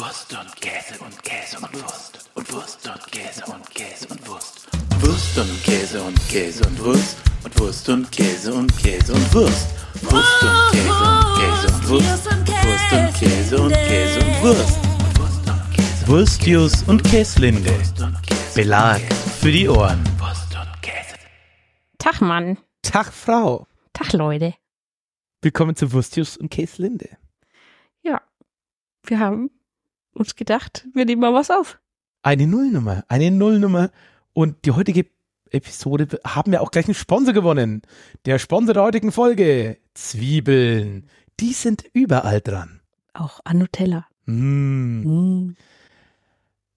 Wurst und Käse und Käse und Wurst. Und Wurst und Käse und Käse und Wurst. Wurst und Käse und Käse und Wurst. Und Wurst und Käse und Käse und Wurst. Wurst und Käse und Käse und Wurst. Und Wurst und Käse und Käse und Wurst. Und Wurst und Käse. Wurstius und Käslinde. Wurst und Käse. Belag für die Ohren. Wurst und Käse. Tag, Mann. Tag, Frau. Tag, Leute. Willkommen zu Wurstius und Käslinde. Ja, wir haben uns gedacht, wir nehmen mal was auf. Eine Nullnummer, eine Nullnummer. Und die heutige Episode haben wir auch gleich einen Sponsor gewonnen. Der Sponsor der heutigen Folge, Zwiebeln. Die sind überall dran. Auch an Nutella. Mm. Mm.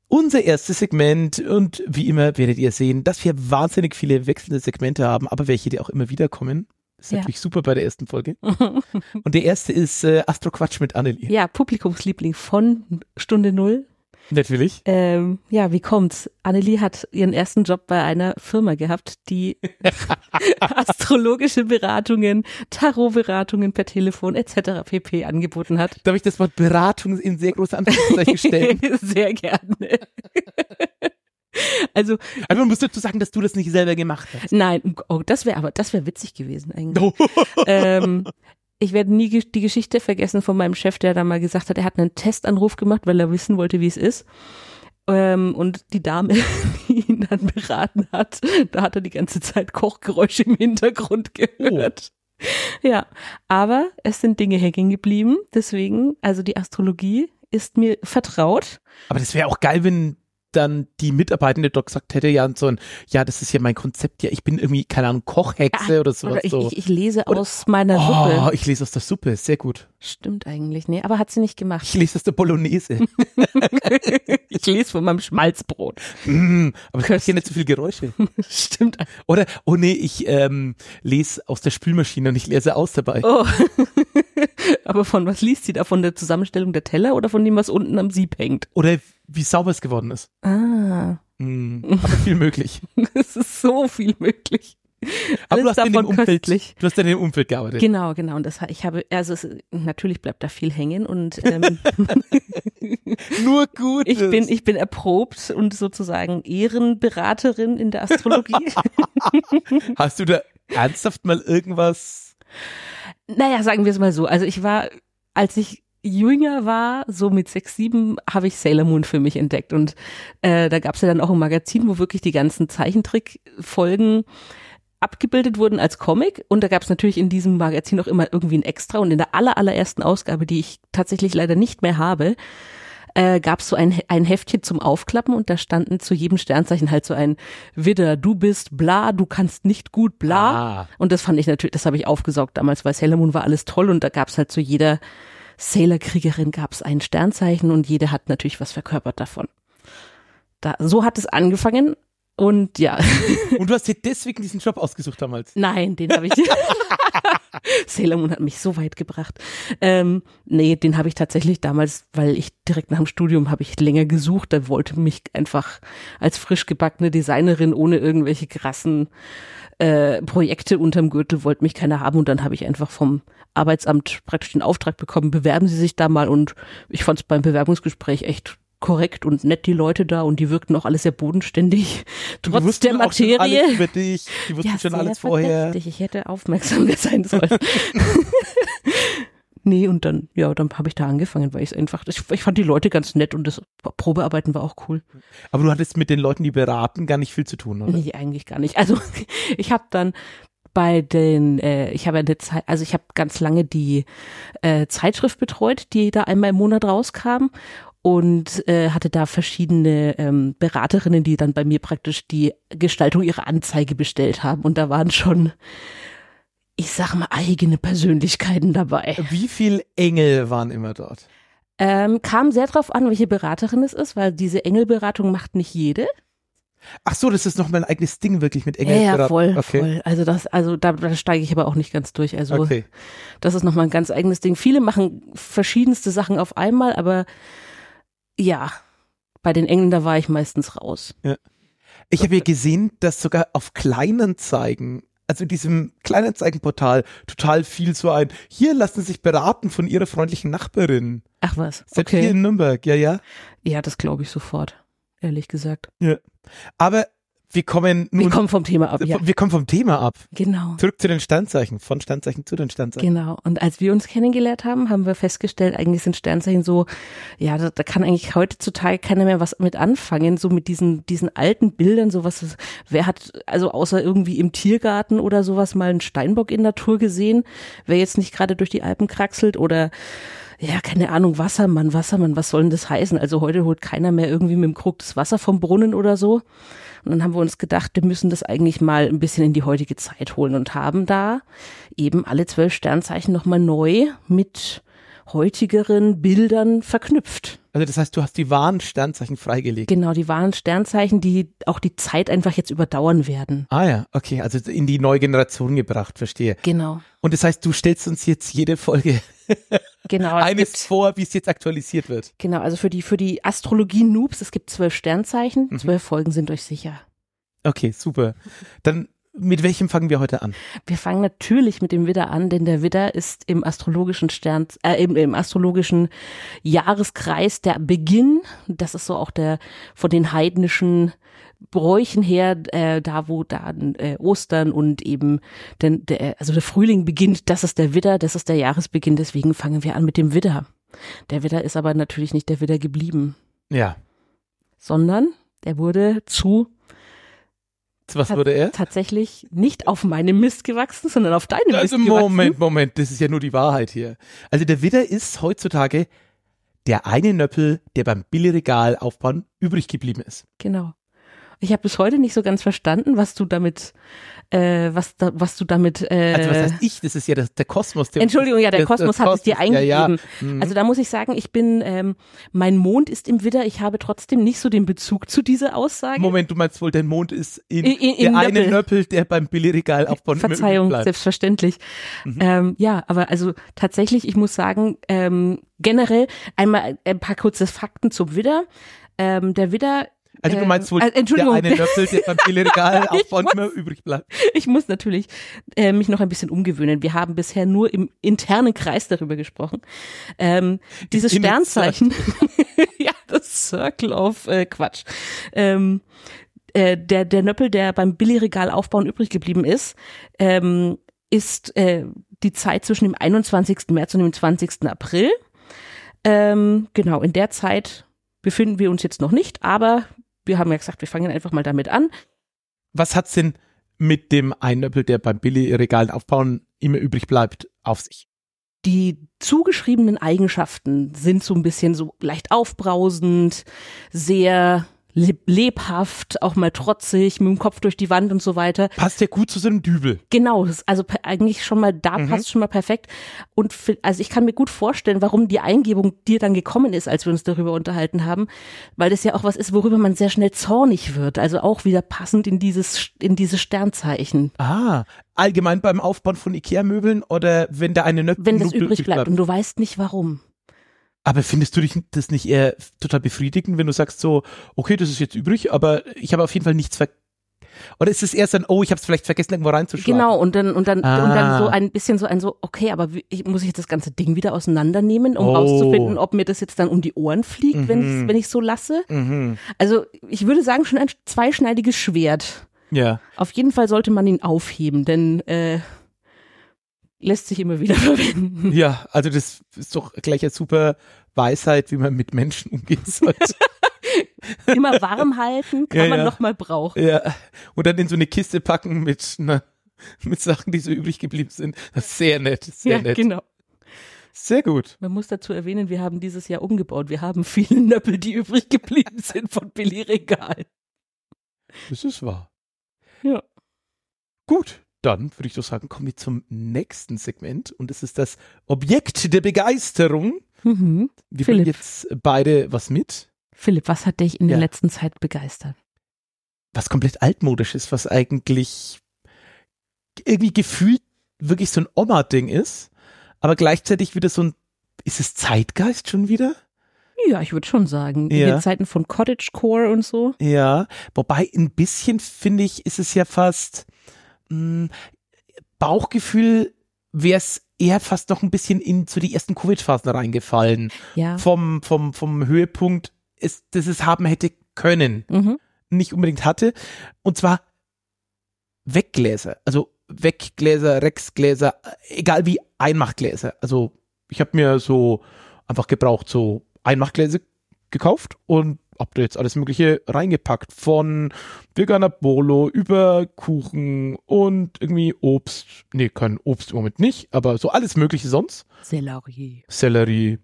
Unser erstes Segment und wie immer werdet ihr sehen, dass wir wahnsinnig viele wechselnde Segmente haben, aber welche, die auch immer wieder kommen. Ist Ja. natürlich super bei der ersten Folge. Und der erste ist äh, Astro Quatsch mit Annelie. ja, Publikumsliebling von Stunde Null. Natürlich. Ähm, ja, wie kommt's? Annelie hat ihren ersten Job bei einer Firma gehabt, die astrologische Beratungen, Tarotberatungen per Telefon etc. pp. angeboten hat. Darf ich das Wort Beratung in sehr große Anführungszeichen stellen? Sehr gerne. also Aber man muss dazu sagen, dass du das nicht selber gemacht hast. Nein, oh, das wäre aber, das wäre witzig gewesen eigentlich. Oh. ähm, ich werde nie die Geschichte vergessen von meinem Chef, der da mal gesagt hat, er hat einen Testanruf gemacht, weil er wissen wollte, wie es ist. Ähm, und die Dame, die ihn dann beraten hat, da hat er die ganze Zeit Kochgeräusche im Hintergrund gehört. Ja, aber es sind Dinge hängen geblieben. Deswegen, also die Astrologie ist mir vertraut. Aber das wäre auch geil, wenn dann die Mitarbeitende dort gesagt hätte, ja, und so ein, ja, das ist ja mein Konzept, ja, ich bin irgendwie, keine Ahnung, Kochhexe oder sowas Oder ich, so. ich, ich lese Oder- aus meiner oh, Suppe. ich lese aus der Suppe, sehr gut. Stimmt eigentlich, nee, aber hat sie nicht gemacht. Ich lese aus der Bolognese. Ich lese von meinem Schmalzbrot. mm, aber ich hier nicht so viel Geräusche. Stimmt. Oder, oh nee, ich ähm, lese aus der Spülmaschine und ich lese aus dabei. Oh. Aber von was liest sie da? Von der Zusammenstellung der Teller oder von dem, was unten am Sieb hängt? Oder wie sauber es geworden ist. Ah, Mm, aber viel möglich. es ist so viel möglich. Aber Alles du hast in dem Umfeld, köstlich. du hast in dem Umfeld gearbeitet. Genau, genau. Und das, ich habe, also es, natürlich bleibt da viel hängen und ähm, Nur gut. ich bin, ich bin erprobt und sozusagen Ehrenberaterin in der Astrologie. Hast du da ernsthaft mal irgendwas? Naja, sagen wir es mal so. Also ich war, als ich jünger war, so mit sechs, sieben, habe ich Sailor Moon für mich entdeckt. Und äh, da gab es ja dann auch ein Magazin, wo wirklich die ganzen Zeichentrickfolgen abgebildet wurden als Comic. Und da gab es natürlich in diesem Magazin auch immer irgendwie ein Extra. Und in der aller, allerersten Ausgabe, die ich tatsächlich leider nicht mehr habe, äh, gab es so ein, ein Heftchen zum Aufklappen und da standen zu jedem Sternzeichen halt so ein Widder, du bist bla, du kannst nicht gut bla. Ah. Und das fand ich natürlich, das habe ich aufgesaugt damals, weil Sailor Moon war alles toll und da gab es halt zu jeder Sailor-Kriegerin gab es ein Sternzeichen und jede hat natürlich was verkörpert davon. Da, so hat es angefangen und ja, Und du hast dir deswegen diesen Job ausgesucht damals. nein, den habe ich. Sailor Moon hat mich so weit gebracht. Ähm, nee, den habe ich tatsächlich damals, weil ich direkt nach dem Studium habe ich länger gesucht. Da wollte mich einfach als frisch gebackene Designerin ohne irgendwelche krassen äh, Projekte unterm Gürtel wollte mich keiner haben und dann habe ich einfach vom Arbeitsamt praktisch den Auftrag bekommen, bewerben Sie sich da mal und ich fand es beim Bewerbungsgespräch echt korrekt und nett die Leute da und die wirkten auch alle sehr bodenständig Die trotz wussten der auch schon Materie. alles über dich. Die wussten schon sehr alles vorher. verdächtig. Ich hätte aufmerksamer sein sollen. nee, und dann, ja, dann habe ich da angefangen, weil ich einfach, ich, ich fand die Leute ganz nett und das Probearbeiten war auch cool. Aber du hattest mit den Leuten, die beraten, gar nicht viel zu tun, oder? Nee, eigentlich gar nicht. Also ich habe dann bei den, äh, ich habe eine Zeit, also ich habe ganz lange die äh, Zeitschrift betreut, die da einmal im Monat rauskam und äh, hatte da verschiedene ähm, Beraterinnen, die dann bei mir praktisch die Gestaltung ihrer Anzeige bestellt haben und da waren schon, ich sag mal, eigene Persönlichkeiten dabei. Wie viel Engel waren immer dort? Ähm, kam sehr drauf an, welche Beraterin es ist, weil diese Engelberatung macht nicht jede. Ach so, das ist nochmal ein eigenes Ding wirklich mit Ja, Engel. ja, voll, okay. voll. Also das, also da, da steige ich aber auch nicht ganz durch. Also Okay. das ist nochmal ein ganz eigenes Ding. Viele machen verschiedenste Sachen auf einmal, aber ja, bei den Engeln, da war ich meistens raus. Ich habe ja gesehen, dass sogar auf Kleinanzeigen also in diesem Kleinanzeigenportal total viel so ein, hier lassen Sie sich beraten von Ihrer freundlichen Nachbarin. Ach was, hier okay. in Nürnberg, ja, ja. Ja, das glaube ich sofort, ehrlich gesagt. Aber wir kommen nun, Wir kommen vom Thema ab, ja. wir kommen vom Thema ab. Genau. Zurück zu den Sternzeichen, von Sternzeichen zu den Sternzeichen. Genau. Und als wir uns kennengelernt haben, haben wir festgestellt, eigentlich sind Sternzeichen so, ja, da, da kann eigentlich heutzutage keiner mehr was mit anfangen, so mit diesen, diesen alten Bildern, sowas, wer hat, also außer irgendwie im Tiergarten oder sowas mal einen Steinbock in Natur gesehen, wer jetzt nicht gerade durch die Alpen kraxelt oder ja, keine Ahnung, Wassermann, Wassermann, was soll denn das heißen? Also heute holt keiner mehr irgendwie mit dem Krug das Wasser vom Brunnen oder so. Und dann haben wir uns gedacht, wir müssen das eigentlich mal ein bisschen in die heutige Zeit holen und haben da eben alle zwölf Sternzeichen nochmal neu mit heutigeren Bildern verknüpft. Also das heißt, du hast die wahren Sternzeichen freigelegt. Genau, die wahren Sternzeichen, die auch die Zeit einfach jetzt überdauern werden. Ah ja, okay, also in die neue Generation gebracht, verstehe. Genau. Und das heißt, du stellst uns jetzt jede Folge Genau. es eines gibt- vor, wie es jetzt aktualisiert wird. Genau, also für die, für die Astrologie-Noobs, es gibt zwölf Sternzeichen, Mhm. zwölf Folgen sind euch sicher. Okay, super. Dann mit welchem fangen wir heute an? Wir fangen natürlich mit dem Widder an, denn der Widder ist im astrologischen Stern, äh, im, im astrologischen Jahreskreis der Beginn. Das ist so auch der von den heidnischen Bräuchen her, äh, da wo dann äh, Ostern und eben denn der, also der Frühling beginnt. Das ist der Widder, das ist der Jahresbeginn. Deswegen fangen wir an mit dem Widder. Der Widder ist aber natürlich nicht der Widder geblieben, Ja. sondern der wurde zu Was wurde er? tatsächlich nicht auf meinem Mist gewachsen, sondern auf deinem Also Mist gewachsen. Moment, Moment, das ist ja nur die Wahrheit hier. Also der Widder ist heutzutage der eine Nöppel, der beim Billigregal aufbauen übrig geblieben ist. Genau. Ich habe bis heute nicht so ganz verstanden, was du damit, äh, was, da, was du damit. Äh, Also was heißt ich? Das ist ja das, der Kosmos. Der, Entschuldigung, ja, der das Kosmos hat es dir Kosmos, ja, ja. eingegeben. Mhm. Also da muss ich sagen, ich bin, ähm, mein Mond ist im Widder. Ich habe trotzdem nicht so den Bezug zu dieser Aussage. Moment, du meinst wohl, der Mond ist in, In- in- der im eine Nöppel. Nöppel, der beim Billigregal immer übrig Verzeihung, bleibt. selbstverständlich. Mhm. Ähm, ja, aber also tatsächlich, ich muss sagen, ähm, generell einmal ein paar kurze Fakten zum Widder. Ähm, der Widder Also du meinst wohl, äh, Entschuldigung, der eine Nöppel, der beim Billigregal aufbauen muss- immer übrig bleibt. Ich muss natürlich äh, mich noch ein bisschen umgewöhnen. Wir haben bisher nur im internen Kreis darüber gesprochen. Ähm, dieses In Sternzeichen, ja, das Circle of äh, Quatsch. Ähm, äh, der, der Nöppel, der beim Billigregal aufbauen übrig geblieben ist, ähm, ist äh, die Zeit zwischen dem 21. März und dem 20. April. Ähm, genau, in der Zeit befinden wir uns jetzt noch nicht, aber wir haben ja gesagt, wir fangen einfach mal damit an. Was hat's denn mit dem einen Nöppel, der beim Billigregal aufbauen immer übrig bleibt, auf sich? die zugeschriebenen Eigenschaften sind so ein bisschen so leicht aufbrausend, sehr lebhaft, auch mal trotzig, mit dem Kopf durch die Wand und so weiter. Passt ja gut zu so einem Dübel. Genau, also eigentlich schon mal da Mhm. passt schon mal perfekt. Und fi- also ich kann mir gut vorstellen, warum die Eingebung dir dann gekommen ist, als wir uns darüber unterhalten haben, weil das ja auch was ist, worüber man sehr schnell zornig wird. Also auch wieder passend in dieses in dieses Sternzeichen, Ah, allgemein beim Aufbauen von Ikea-Möbeln oder wenn da eine Nöppel wenn das übrig bleibt und du weißt nicht warum. Aber findest du dich das nicht eher total befriedigend, wenn du sagst so, okay, das ist jetzt übrig, aber ich habe auf jeden Fall nichts ver... Oder ist es eher so ein, oh, ich habe es vielleicht vergessen, irgendwo reinzuschlagen? Genau, und dann, und dann, und Ah. dann so ein bisschen so ein so, okay, aber wie, ich, muss ich jetzt das ganze Ding wieder auseinandernehmen, um Oh. rauszufinden, ob mir das jetzt dann um die Ohren fliegt, wenn Mhm. ich wenn ich so lasse? Mhm. Also ich würde sagen, schon ein zweischneidiges Schwert. Ja. Auf jeden Fall sollte man ihn aufheben, denn äh, lässt sich immer wieder verwenden. Ja, also das ist doch gleich eine super Weisheit, wie man mit Menschen umgehen sollte. Immer warm halten, kann Ja, man ja. noch mal brauchen. ja. Und dann in so eine Kiste packen mit, einer, mit Sachen, die so übrig geblieben sind. Sehr nett, sehr Ja, nett. genau. Sehr gut. Man muss dazu erwähnen, wir haben dieses Jahr umgebaut. Wir haben viele Nöppel, die übrig geblieben sind von Billy Regal. Das ist wahr. Ja. Gut, dann würde ich doch sagen, kommen wir zum nächsten Segment und es ist das Objekt der Begeisterung. Mhm. Wir Philipp. bringen jetzt beide was mit, Philipp, was hat dich in Ja. der letzten Zeit begeistert? was komplett altmodisch ist, was eigentlich irgendwie gefühlt wirklich so ein Oma-Ding ist, aber gleichzeitig wieder so ein, ist es Zeitgeist schon wieder? Ja, ich würde schon sagen. In Ja. den Zeiten von Cottagecore und so. Ja, wobei ein bisschen finde ich, ist es ja fast, mh, Bauchgefühl wäre es eher fast noch ein bisschen in zu die ersten Covid-Phasen reingefallen. Ja. Vom, vom, vom Höhepunkt, ist, das es haben hätte können, Mhm. nicht unbedingt hatte. Und zwar Weggläser. Also Weggläser, Rexgläser, egal wie Einmachgläser. Also ich habe mir so einfach gebraucht, so Einmachgläser gekauft und jetzt alles Mögliche reingepackt. Von veganer Bolo über Kuchen und irgendwie Obst. Nee, kein Obst im Moment nicht, aber so alles Mögliche sonst. Sellerie. Sellerie.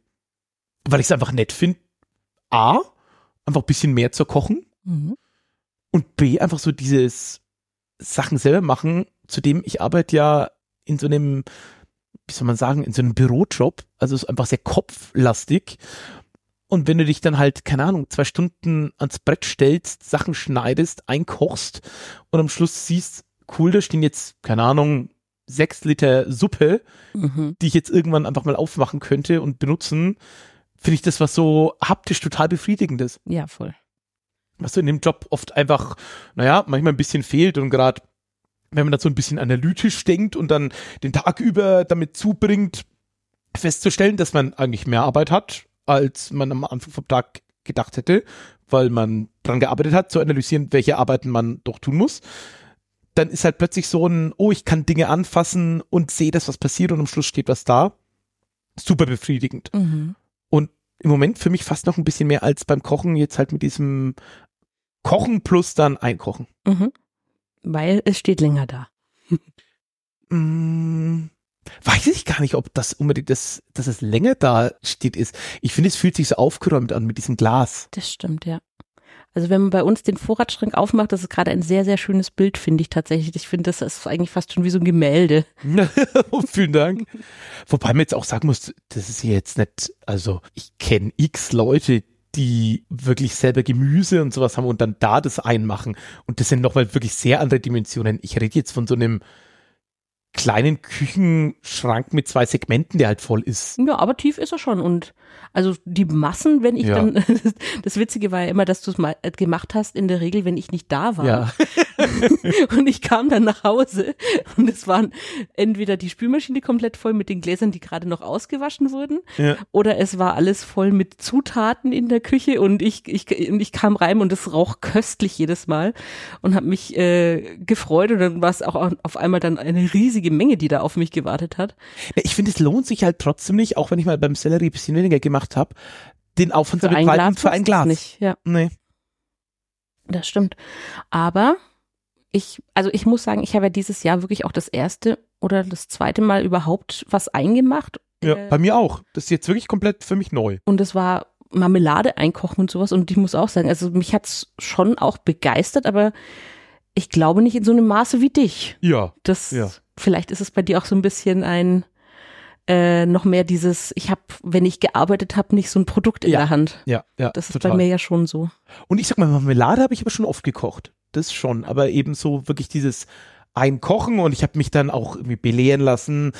Weil ich es einfach nett finde. A, einfach ein bisschen mehr zu kochen. Mhm. Und B, einfach so dieses Sachen selber machen, zudem ich arbeite ja in so einem, wie soll man sagen, in so einem Bürojob, also es ist einfach sehr kopflastig. Und wenn du dich dann halt, keine Ahnung, zwei Stunden ans Brett stellst, Sachen schneidest, einkochst und am Schluss siehst, cool, da stehen jetzt, keine Ahnung, sechs Liter Suppe, Mhm. die ich jetzt irgendwann einfach mal aufmachen könnte und benutzen, finde ich das was so haptisch total befriedigendes Ja, voll. was so in dem Job oft einfach, naja, manchmal ein bisschen fehlt und gerade wenn man dann so ein bisschen analytisch denkt und dann den Tag über damit zubringt, festzustellen, dass man eigentlich mehr Arbeit hat, als man am Anfang vom Tag gedacht hätte, weil man dran gearbeitet hat, zu analysieren, welche Arbeiten man doch tun muss. Dann ist halt plötzlich so ein, oh, ich kann Dinge anfassen und sehe, dass was passiert und am Schluss steht was da. Super befriedigend. Mhm. Und im Moment für mich fast noch ein bisschen mehr als beim Kochen, jetzt halt mit diesem Kochen plus dann Einkochen. Mhm. Weil es steht länger da. Mm, weiß ich gar nicht, ob das unbedingt das, dass es länger da steht ist. Ich finde, es fühlt sich so aufgeräumt an mit diesem Glas. Das stimmt, ja. Also wenn man bei uns den Vorratsschrank aufmacht, das ist gerade ein sehr, sehr schönes Bild, finde ich tatsächlich. Ich finde, das ist eigentlich fast schon wie so ein Gemälde. Vielen Dank. Wobei man jetzt auch sagen muss, das ist jetzt nicht, also ich kenne x Leute, die wirklich selber Gemüse und sowas haben und dann da das einmachen. Und das sind nochmal wirklich sehr andere Dimensionen. Ich rede jetzt von so einem kleinen Küchenschrank mit zwei Segmenten, der halt voll ist. Ja, aber tief ist er schon. Und also die Massen, wenn ich Ja. dann, das Witzige war ja immer, dass du es mal äh, gemacht hast, in der Regel, wenn ich nicht da war. Ja. Und ich kam dann nach Hause und es waren entweder die Spülmaschine komplett voll mit den Gläsern, die gerade noch ausgewaschen wurden, Ja. oder es war alles voll mit Zutaten in der Küche und ich, ich, ich kam rein und es roch köstlich jedes Mal und habe mich äh, gefreut und dann war es auch auf einmal dann eine riesige Menge, die da auf mich gewartet hat. Ich finde, es lohnt sich halt trotzdem nicht, auch wenn ich mal beim Sellerie ein bisschen weniger gemacht habe, den Aufwand zu betreiben für ein Glas. Nicht. Ja, Nee. das stimmt. Aber ich, also ich muss sagen, ich habe ja dieses Jahr wirklich auch das erste oder das zweite Mal überhaupt was eingemacht. Ja, Äh, bei mir auch. Das ist jetzt wirklich komplett für mich neu. Und es war Marmelade einkochen und sowas. Und ich muss auch sagen, also mich hat's schon auch begeistert, aber ich glaube nicht in so einem Maße wie dich. Ja. Das, Ja. Vielleicht ist es bei dir auch so ein bisschen ein, äh, noch mehr dieses, ich habe, wenn ich gearbeitet habe, nicht so ein Produkt in Ja. der Hand. Ja, ja. Das ist total. bei mir ja schon so. Und ich sag mal, Marmelade habe ich aber schon oft gekocht. Das schon. Aber eben so wirklich dieses Einkochen und ich habe mich dann auch irgendwie belehren lassen,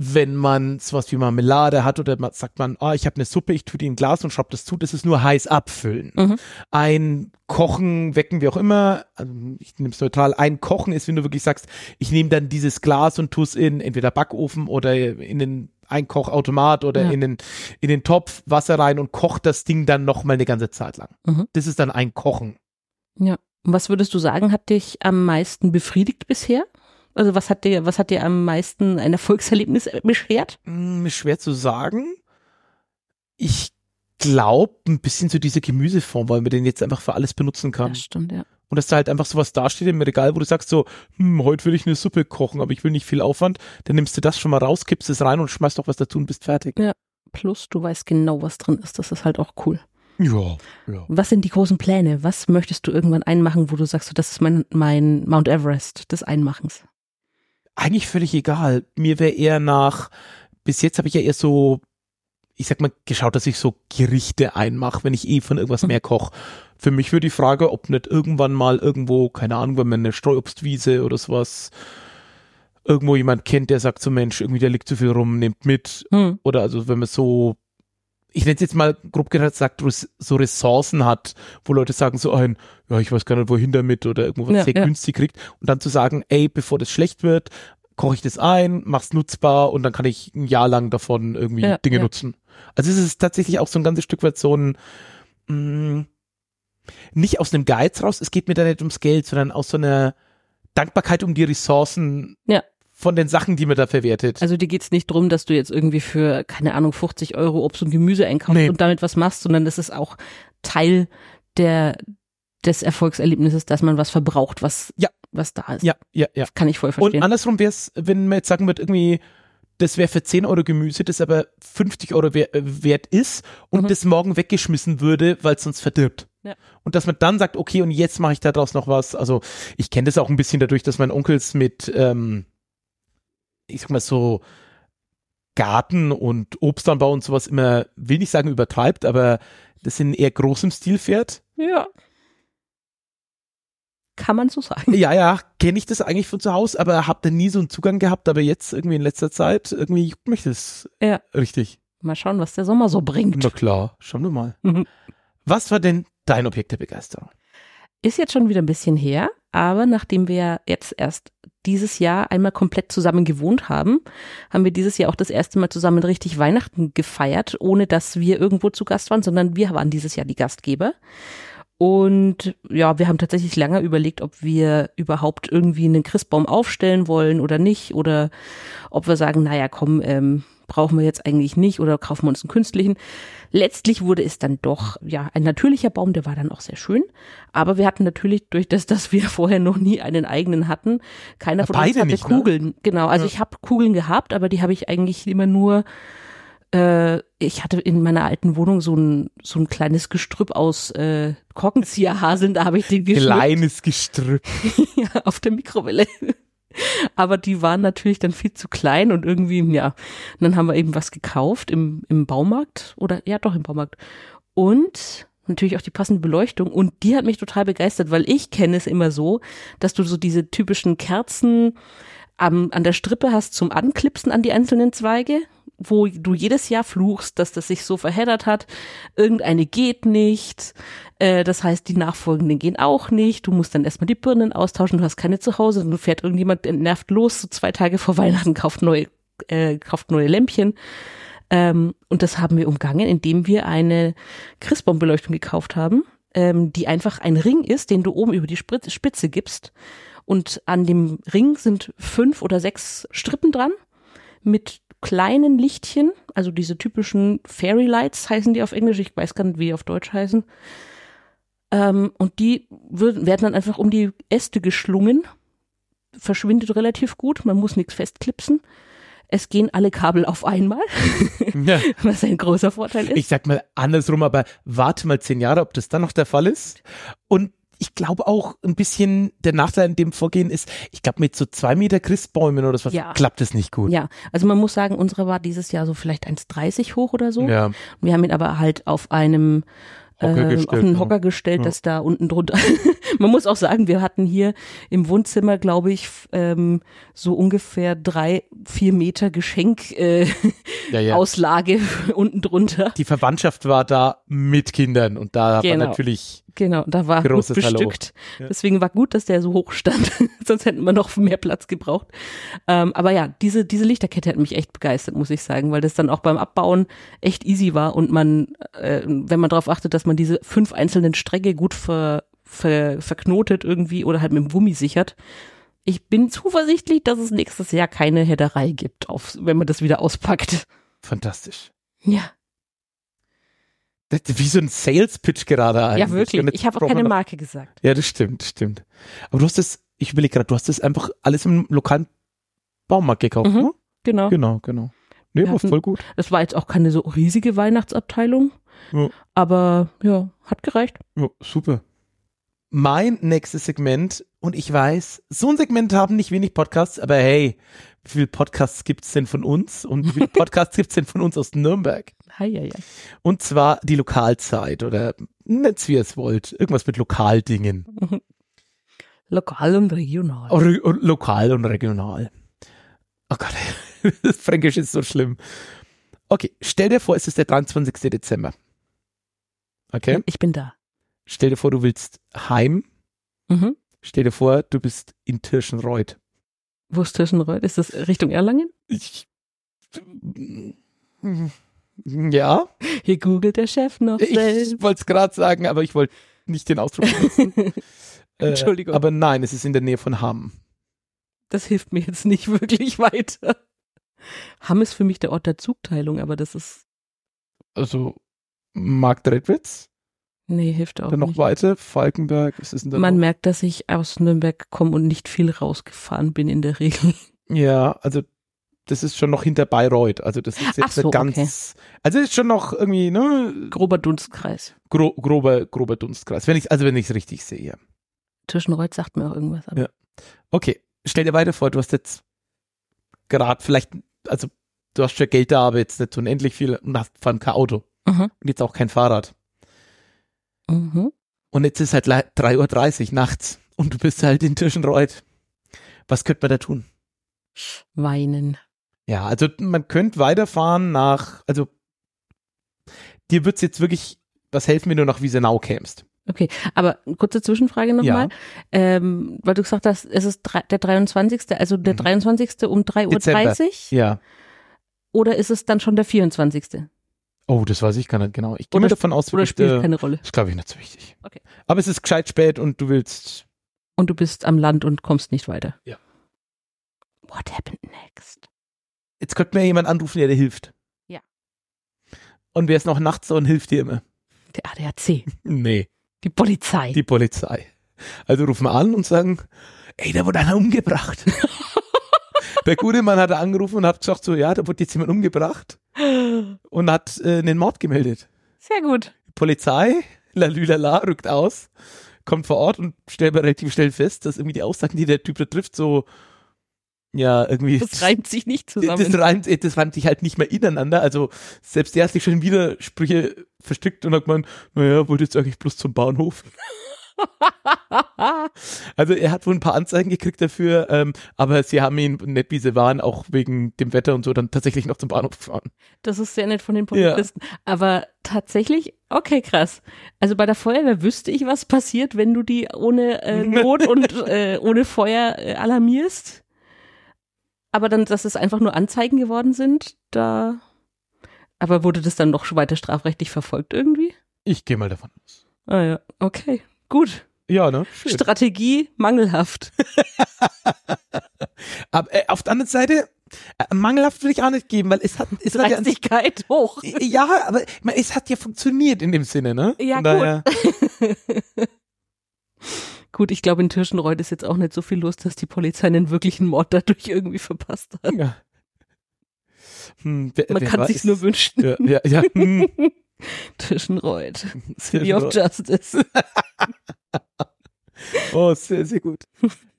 wenn man sowas wie Marmelade hat oder man sagt man, ah, ich habe eine Suppe, ich tue die in ein Glas und schraub das zu, das ist nur heiß abfüllen. Mhm. Ein Kochen, wecken, wie auch immer, also ich nehme es neutral, ein Kochen ist, wenn du wirklich sagst, ich nehme dann dieses Glas und tue es in entweder Backofen oder in den Einkochautomat oder Ja. in, den, in den Topf Wasser rein und kocht das Ding dann nochmal eine ganze Zeit lang. Mhm. Das ist dann ein Kochen. Ja. Und was würdest du sagen, hat dich am meisten befriedigt bisher? Also was hat dir, was hat dir am meisten ein Erfolgserlebnis beschert? Hm, ist schwer zu sagen. Ich glaube ein bisschen zu dieser Gemüseform, weil man den jetzt einfach für alles benutzen kann. Das stimmt, ja. Und dass da halt einfach sowas dasteht im Regal, wo du sagst so, hm, heute will ich eine Suppe kochen, aber ich will nicht viel Aufwand, dann nimmst du das schon mal raus, kippst es rein und schmeißt noch was dazu und bist fertig. Plus, du weißt genau, was drin ist. Das ist halt auch cool. Ja, ja. Was sind die großen Pläne? Was möchtest du irgendwann einmachen, wo du sagst, so, das ist mein, mein Mount Everest des Einmachens? Eigentlich völlig egal. Mir wäre eher nach, bis jetzt habe ich ja eher so, ich sag mal, geschaut, dass ich so Gerichte einmache, wenn ich eh von irgendwas mehr koche. Für mich wäre die Frage, ob nicht irgendwann mal irgendwo, keine Ahnung, wenn man eine Streuobstwiese oder sowas, irgendwo jemand kennt, der sagt so, Mensch, irgendwie der liegt zu viel rum, nehmt mit. Hm. Oder also wenn man so, ich nenne es jetzt mal grob gesagt, so Ressourcen hat, wo Leute sagen so ein, ja, ich weiß gar nicht, wohin damit oder irgendwo was Ja, sehr ja. günstig kriegt. Und dann zu sagen, ey, bevor das schlecht wird, koche ich das ein, mach's nutzbar und dann kann ich ein Jahr lang davon irgendwie Ja, Dinge nutzen. Also es ist tatsächlich auch so ein ganzes Stück weit so ein mh, nicht aus einem Geiz raus, es geht mir da nicht ums Geld, sondern aus so einer Dankbarkeit um die Ressourcen Ja. Von den Sachen, die man da verwertet. Also dir geht's nicht drum, dass du jetzt irgendwie für, keine Ahnung, 50 Euro Obst und Gemüse einkaufst Nee. und damit was machst, sondern das ist auch Teil der, des Erfolgserlebnisses, dass man was verbraucht, was, Ja. was da ist. ja, ja, ja. Kann ich voll Und verstehen. andersrum wäre es, wenn man jetzt sagen würde, irgendwie, das wäre für 10 Euro Gemüse, das aber 50 Euro äh, wert ist und Mhm. das morgen weggeschmissen würde, weil es sonst verdirbt. Ja. Und dass man dann sagt, okay, und jetzt mache ich daraus noch was. Also ich kenne das auch ein bisschen dadurch, dass mein Onkels mit, ähm, ich sag mal so, Garten und Obstanbau und sowas immer, will nicht sagen übertreibt, aber das in eher großem Stil fährt. ja. Kann man so sagen. Ja, ja, kenne ich das eigentlich von zu Hause, aber habe da nie so einen Zugang gehabt, aber jetzt irgendwie in letzter Zeit, irgendwie juckt mich das Ja. richtig. Mal schauen, was der Sommer so bringt. Na klar, schauen wir mal. Mhm. Was war denn dein Objekt der Begeisterung? Ist jetzt schon wieder ein bisschen her, aber nachdem wir jetzt erst dieses Jahr einmal komplett zusammen gewohnt haben, haben wir dieses Jahr auch das erste Mal zusammen richtig Weihnachten gefeiert, ohne dass wir irgendwo zu Gast waren, sondern wir waren dieses Jahr die Gastgeber. Und ja, wir haben tatsächlich lange überlegt, ob wir überhaupt irgendwie einen Christbaum aufstellen wollen oder nicht, oder ob wir sagen, naja, komm, ähm, brauchen wir jetzt eigentlich nicht oder kaufen wir uns einen künstlichen. Letztlich wurde es dann doch, ja, ein natürlicher Baum, der war dann auch sehr schön. Aber wir hatten natürlich durch das, dass wir vorher noch nie einen eigenen hatten, keiner von uns Beide hatte nicht, ne? Kugeln. Genau, also Ja. ich habe Kugeln gehabt, aber die habe ich eigentlich immer nur äh, ich hatte in meiner alten Wohnung so ein, so ein kleines Gestrüpp aus äh, Korkenzieherhaseln, da habe ich den geschnitten Kleines Gestrüpp. ja, auf der Mikrowelle. Aber die waren natürlich dann viel zu klein und irgendwie, ja. Und dann haben wir eben was gekauft im, im Baumarkt oder ja doch im Baumarkt. Und natürlich auch die passende Beleuchtung. Und die hat mich total begeistert, weil ich kenne es immer so, dass du so diese typischen Kerzen am, an der Strippe hast zum Anklipsen an die einzelnen Zweige, wo du jedes Jahr fluchst, dass das sich so verheddert hat. Irgendeine geht nicht. Äh, das heißt, die nachfolgenden gehen auch nicht. Du musst dann erstmal die Birnen austauschen. Du hast keine zu Hause. Dann fährt irgendjemand entnervt los, so zwei Tage vor Weihnachten, kauft neue, äh, kauft neue Lämpchen. Ähm, und das haben wir umgangen, indem wir eine Christbaumbeleuchtung gekauft haben, ähm, die einfach ein Ring ist, den du oben über die Spitze gibst. Und an dem Ring sind fünf oder sechs Strippen dran mit kleinen Lichtchen, also diese typischen Fairy Lights heißen die auf Englisch, ich weiß gar nicht, wie die auf Deutsch heißen. Ähm, und die wird, werden dann einfach um die Äste geschlungen, verschwindet relativ gut, man muss nichts festklipsen. Es gehen alle Kabel auf einmal, Ja. was ein großer Vorteil ist. Ich sag mal andersrum, aber warte mal zehn Jahre, ob das dann noch der Fall ist. Und ich glaube auch ein bisschen der Nachteil in dem Vorgehen ist, ich glaube mit so zwei Meter Christbäumen oder so Ja. klappt es nicht gut. ja, also man muss sagen, unsere war dieses Jahr so vielleicht 1,30 hoch oder so. Ja. Wir haben ihn aber halt auf einem Hocker äh, gestellt, auf einen ne? Hocker gestellt, Ja. dass da unten drunter. Man muss auch sagen, wir hatten hier im Wohnzimmer, glaube ich, ähm, so ungefähr drei, vier Meter Geschenk äh, Ja, ja. Auslage unten drunter. Die Verwandtschaft war da mit Kindern und da Genau. war natürlich Genau, da war Großes gut bestückt. Deswegen war gut, dass der so hoch stand. Sonst hätten wir noch mehr Platz gebraucht. Ähm, aber ja, diese, diese Lichterkette hat mich echt begeistert, muss ich sagen, weil das dann auch beim Abbauen echt easy war und man, äh, wenn man darauf achtet, dass man diese fünf einzelnen Stränge gut ver, ver, verknotet irgendwie oder halt mit dem Gummi sichert. Ich bin zuversichtlich, dass es nächstes Jahr keine Hedderei gibt, auf, wenn man das wieder auspackt. fantastisch. Ja, wie so ein Sales-Pitch gerade eigentlich. ja wirklich. Jetzt Ich habe auch keine Marke gesagt. Ja, das stimmt, stimmt. Aber du hast das, ich überlege gerade, du hast das einfach alles im lokalen Baumarkt gekauft, Mhm. ne? Genau. Genau, genau. Nee, war voll gut. Das war jetzt auch keine so riesige Weihnachtsabteilung. Ja. Aber ja, hat gereicht. Ja, super. Mein nächstes Segment, und ich weiß, so ein Segment haben nicht wenig Podcasts, aber hey, wie viele Podcasts gibt's denn von uns und wie viele Podcasts gibt's denn von uns aus Nürnberg? Hei, hei, hei. Und zwar die Lokalzeit oder nennt's wie ihr es wollt, irgendwas mit Lokaldingen. Lokal und regional. Re lokal und regional. Oh Gott, das Fränkisch ist so schlimm. Okay, stell dir vor, es ist der 23. Dezember. Okay? Ich bin da. Stell dir vor, du willst heim. Mhm. Stell dir vor, du bist in Tirschenreuth. Wo ist das Richtung Erlangen? Ich, ja, Hier googelt der Chef noch ich wollte es gerade sagen, aber ich wollte nicht den Ausdruck benutzen. Äh, Entschuldigung. Aber nein, es ist in der Nähe von Hamm. Das hilft mir jetzt nicht wirklich weiter. Hamm ist für mich der Ort der Zugteilung, aber das ist, Also Marktredwitz, nee, hilft auch dann noch nicht. weiter, Falkenberg, was ist denn da Man noch? merkt, dass ich aus Nürnberg komme und nicht viel rausgefahren bin in der Regel. Ja, also das ist schon noch hinter Bayreuth. Also das ist jetzt so, ganz. Also ist schon noch irgendwie, ne, Grober Dunstkreis. gro grober, grober Dunstkreis. Wenn ich, also wenn ich es richtig sehe. Tischenreuth sagt mir auch irgendwas. Aber Ja. Okay, stell dir weiter vor, du hast jetzt gerade vielleicht, also du hast schon Geld da, aber jetzt nicht unendlich viel und hast fahren kein Auto Mhm. und jetzt auch kein Fahrrad. Mhm. Und jetzt ist halt le- 3.30 Uhr nachts und du bist halt in Tischenreuth. Was könnte man da tun? Weinen. Ja, also man könnte weiterfahren nach, also dir wird's jetzt wirklich was helfen, wenn du nach Wiesenau kämst. Okay, aber kurze Zwischenfrage nochmal. Ähm, weil du gesagt hast, es ist der 23., also der Mhm. 23. um 3.30 Uhr Ja. oder ist es dann schon der 24.? Oh, das weiß ich gar nicht genau. Ich gehe mal davon aus, Oder spielt der, keine Rolle? ist glaube ich nicht so wichtig. Okay. Aber es ist gescheit spät und du willst, Und du bist am Land und kommst nicht weiter. Ja. What happened next? jetzt könnte mir jemand anrufen, der dir hilft. Ja. Und wer ist noch nachts so und hilft dir immer? Der ADAC, Nee, die Polizei. die Polizei. Also rufen wir an und sagen, ey, da wurde einer umgebracht. Der gute Mann hat angerufen und hat gesagt so, ja, da wurde jetzt jemand umgebracht und hat äh, einen Mord gemeldet. Sehr gut. Die Polizei, lalülala, rückt aus, kommt vor Ort und stellt relativ schnell fest, dass irgendwie die Aussagen, die der Typ da trifft, so, ja, irgendwie. Das reimt sich nicht zusammen. Das reimt, äh, das reimt sich halt nicht mehr ineinander. Also selbst der hat sich schon in Widersprüche verstrickt und hat gemeint, naja, wollte jetzt eigentlich bloß zum Bahnhof. Also er hat wohl ein paar Anzeigen gekriegt dafür, ähm, aber sie haben ihn nicht wie sie waren, auch wegen dem Wetter und so, dann tatsächlich noch zum Bahnhof gefahren. Das ist sehr nett von den Polizisten. Aber tatsächlich, okay, krass. Also bei der Feuerwehr wüsste ich, was passiert, wenn du die ohne äh, Not und äh, ohne Feuer äh, alarmierst. Aber dann, dass es einfach nur Anzeigen geworden sind, da. Aber wurde das dann noch weiter strafrechtlich verfolgt irgendwie? Ich gehe mal davon aus. Ah ja, okay, gut. Ja, ne? Schön. Strategie mangelhaft. Aber äh, auf der anderen Seite, äh, mangelhaft will ich auch nicht geben, weil es hat, es hat ja, Dreistigkeit hoch. ja, aber ich meine, es hat ja funktioniert in dem Sinne, ne? Ja, Von gut. daher, Gut, ich glaube, in Tirschenreuth ist jetzt auch nicht so viel los, dass die Polizei einen wirklichen Mord dadurch irgendwie verpasst hat. ja. Hm, wer, Man wer kann sich's nur wünschen. Ja, ja, ja. Hm. Tirschenreuth. City of Justice. Oh, sehr, sehr gut.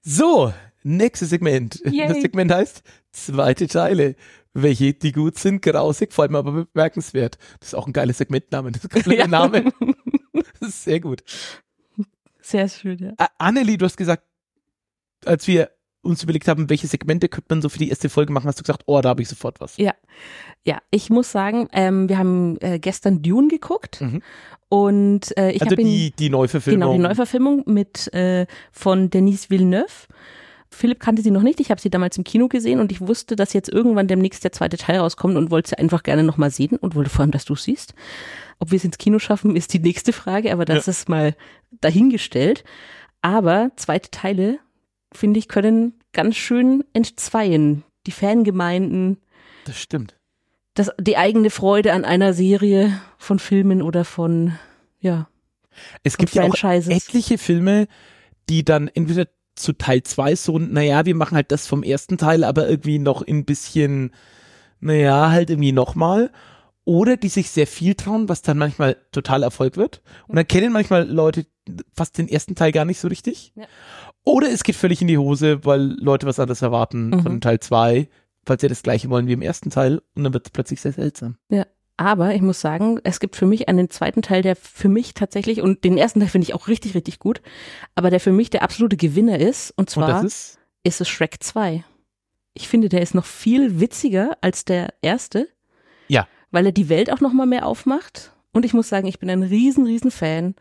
So, nächstes Segment. Yay. Das Segment heißt zweite Teile. Welche, die gut sind, grausig, vor allem aber bemerkenswert. Das ist auch ein geiler Segmentname. Das ist ein geiler Ja. Name. Das ist sehr gut. Sehr schön, ja. Annelie, du hast gesagt, als wir uns überlegt haben, welche Segmente könnte man so für die erste Folge machen, hast du gesagt, oh, da habe ich sofort was. Ja, ich muss sagen, ähm, wir haben äh, gestern Dune geguckt Mhm. und äh, ich also habe die, die Neuverfilmung. Genau, die Neuverfilmung mit äh, von Denise Villeneuve. Philipp kannte sie noch nicht, ich habe sie damals im Kino gesehen und ich wusste, dass jetzt irgendwann demnächst der zweite Teil rauskommt und wollte sie einfach gerne nochmal sehen und wollte vor allem, dass du es siehst. Ob wir es ins Kino schaffen, ist die nächste Frage, aber das ist mal dahingestellt. Aber zweite Teile, finde ich, können ganz schön entzweien. Die Fangemeinden, Das stimmt. das, die eigene Freude an einer Serie von Filmen oder von, ja, Es gibt ja auch etliche Filme, die dann entweder zu Teil 2 so, naja, wir machen halt das vom ersten Teil, aber irgendwie noch ein bisschen, naja, halt irgendwie nochmal. Oder die sich sehr viel trauen, was dann manchmal total Erfolg wird. Und dann kennen manchmal Leute fast den ersten Teil gar nicht so richtig. Ja. Oder es geht völlig in die Hose, weil Leute was anderes erwarten Mhm. von Teil 2, weil sie das gleiche wollen wie im ersten Teil. Und dann wird es plötzlich sehr seltsam. Aber ich muss sagen, es gibt für mich einen zweiten Teil, der für mich tatsächlich, und den ersten Teil finde ich auch richtig, richtig gut, aber der für mich der absolute Gewinner ist, und Und zwar das ist, ist, es Shrek 2. Ich finde, der ist noch viel witziger als der erste. Ja. Weil er die Welt auch nochmal mehr aufmacht. Und ich muss sagen, ich bin ein riesen, riesen Fan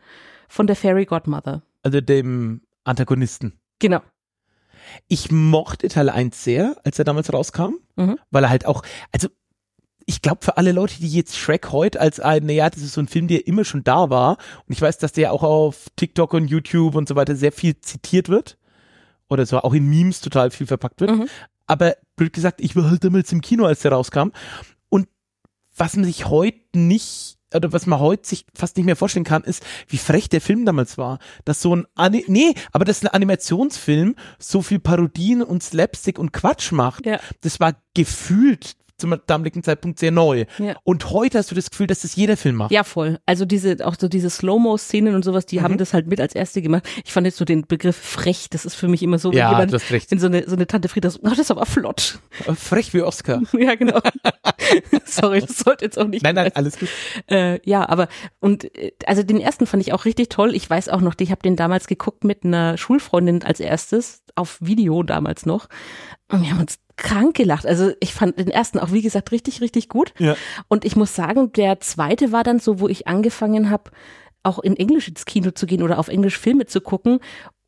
von der Fairy Godmother. also dem Antagonisten. Genau. Ich mochte Teil 1 sehr, als er damals rauskam, Mhm. weil er halt auch, also ich glaube für alle Leute, die jetzt Shrek heute als ein, naja, das ist so ein Film, der immer schon da war und ich weiß, dass der auch auf TikTok und YouTube und so weiter sehr viel zitiert wird oder so auch in Memes total viel verpackt wird. Mhm. Aber blöd gesagt, ich war halt damals im Kino, als der rauskam und was man sich heute nicht oder was man heute sich fast nicht mehr vorstellen kann, ist, wie frech der Film damals war. Dass so ein, Ani nee, aber dass ein Animationsfilm so viel Parodien und Slapstick und Quatsch macht, Ja. das war gefühlt zum damaligen Zeitpunkt sehr neu. Ja. Und heute hast du das Gefühl, dass das jeder Film macht. Ja, voll. Also diese, auch so diese Slow-Mo-Szenen und sowas, die haben Mhm. das halt mit als erste gemacht. Ich fand jetzt so den Begriff frech, das ist für mich immer so, wenn Ja, jemand du hast recht. in so eine, so eine Tante Frieda so, oh, das ist aber flott. Frech wie Oscar. ja, genau. Sorry, das sollte jetzt auch nicht. Nein, nein, alles gut. Äh, ja, aber und äh, also den ersten fand ich auch richtig toll. Ich weiß auch noch, ich habe den damals geguckt mit einer Schulfreundin als erstes auf Video damals noch. Und wir haben uns krank gelacht. Also ich fand den ersten auch wie gesagt richtig richtig gut. Ja. Und ich muss sagen, der zweite war dann so, wo ich angefangen habe, auch in Englisch ins Kino zu gehen oder auf Englisch Filme zu gucken.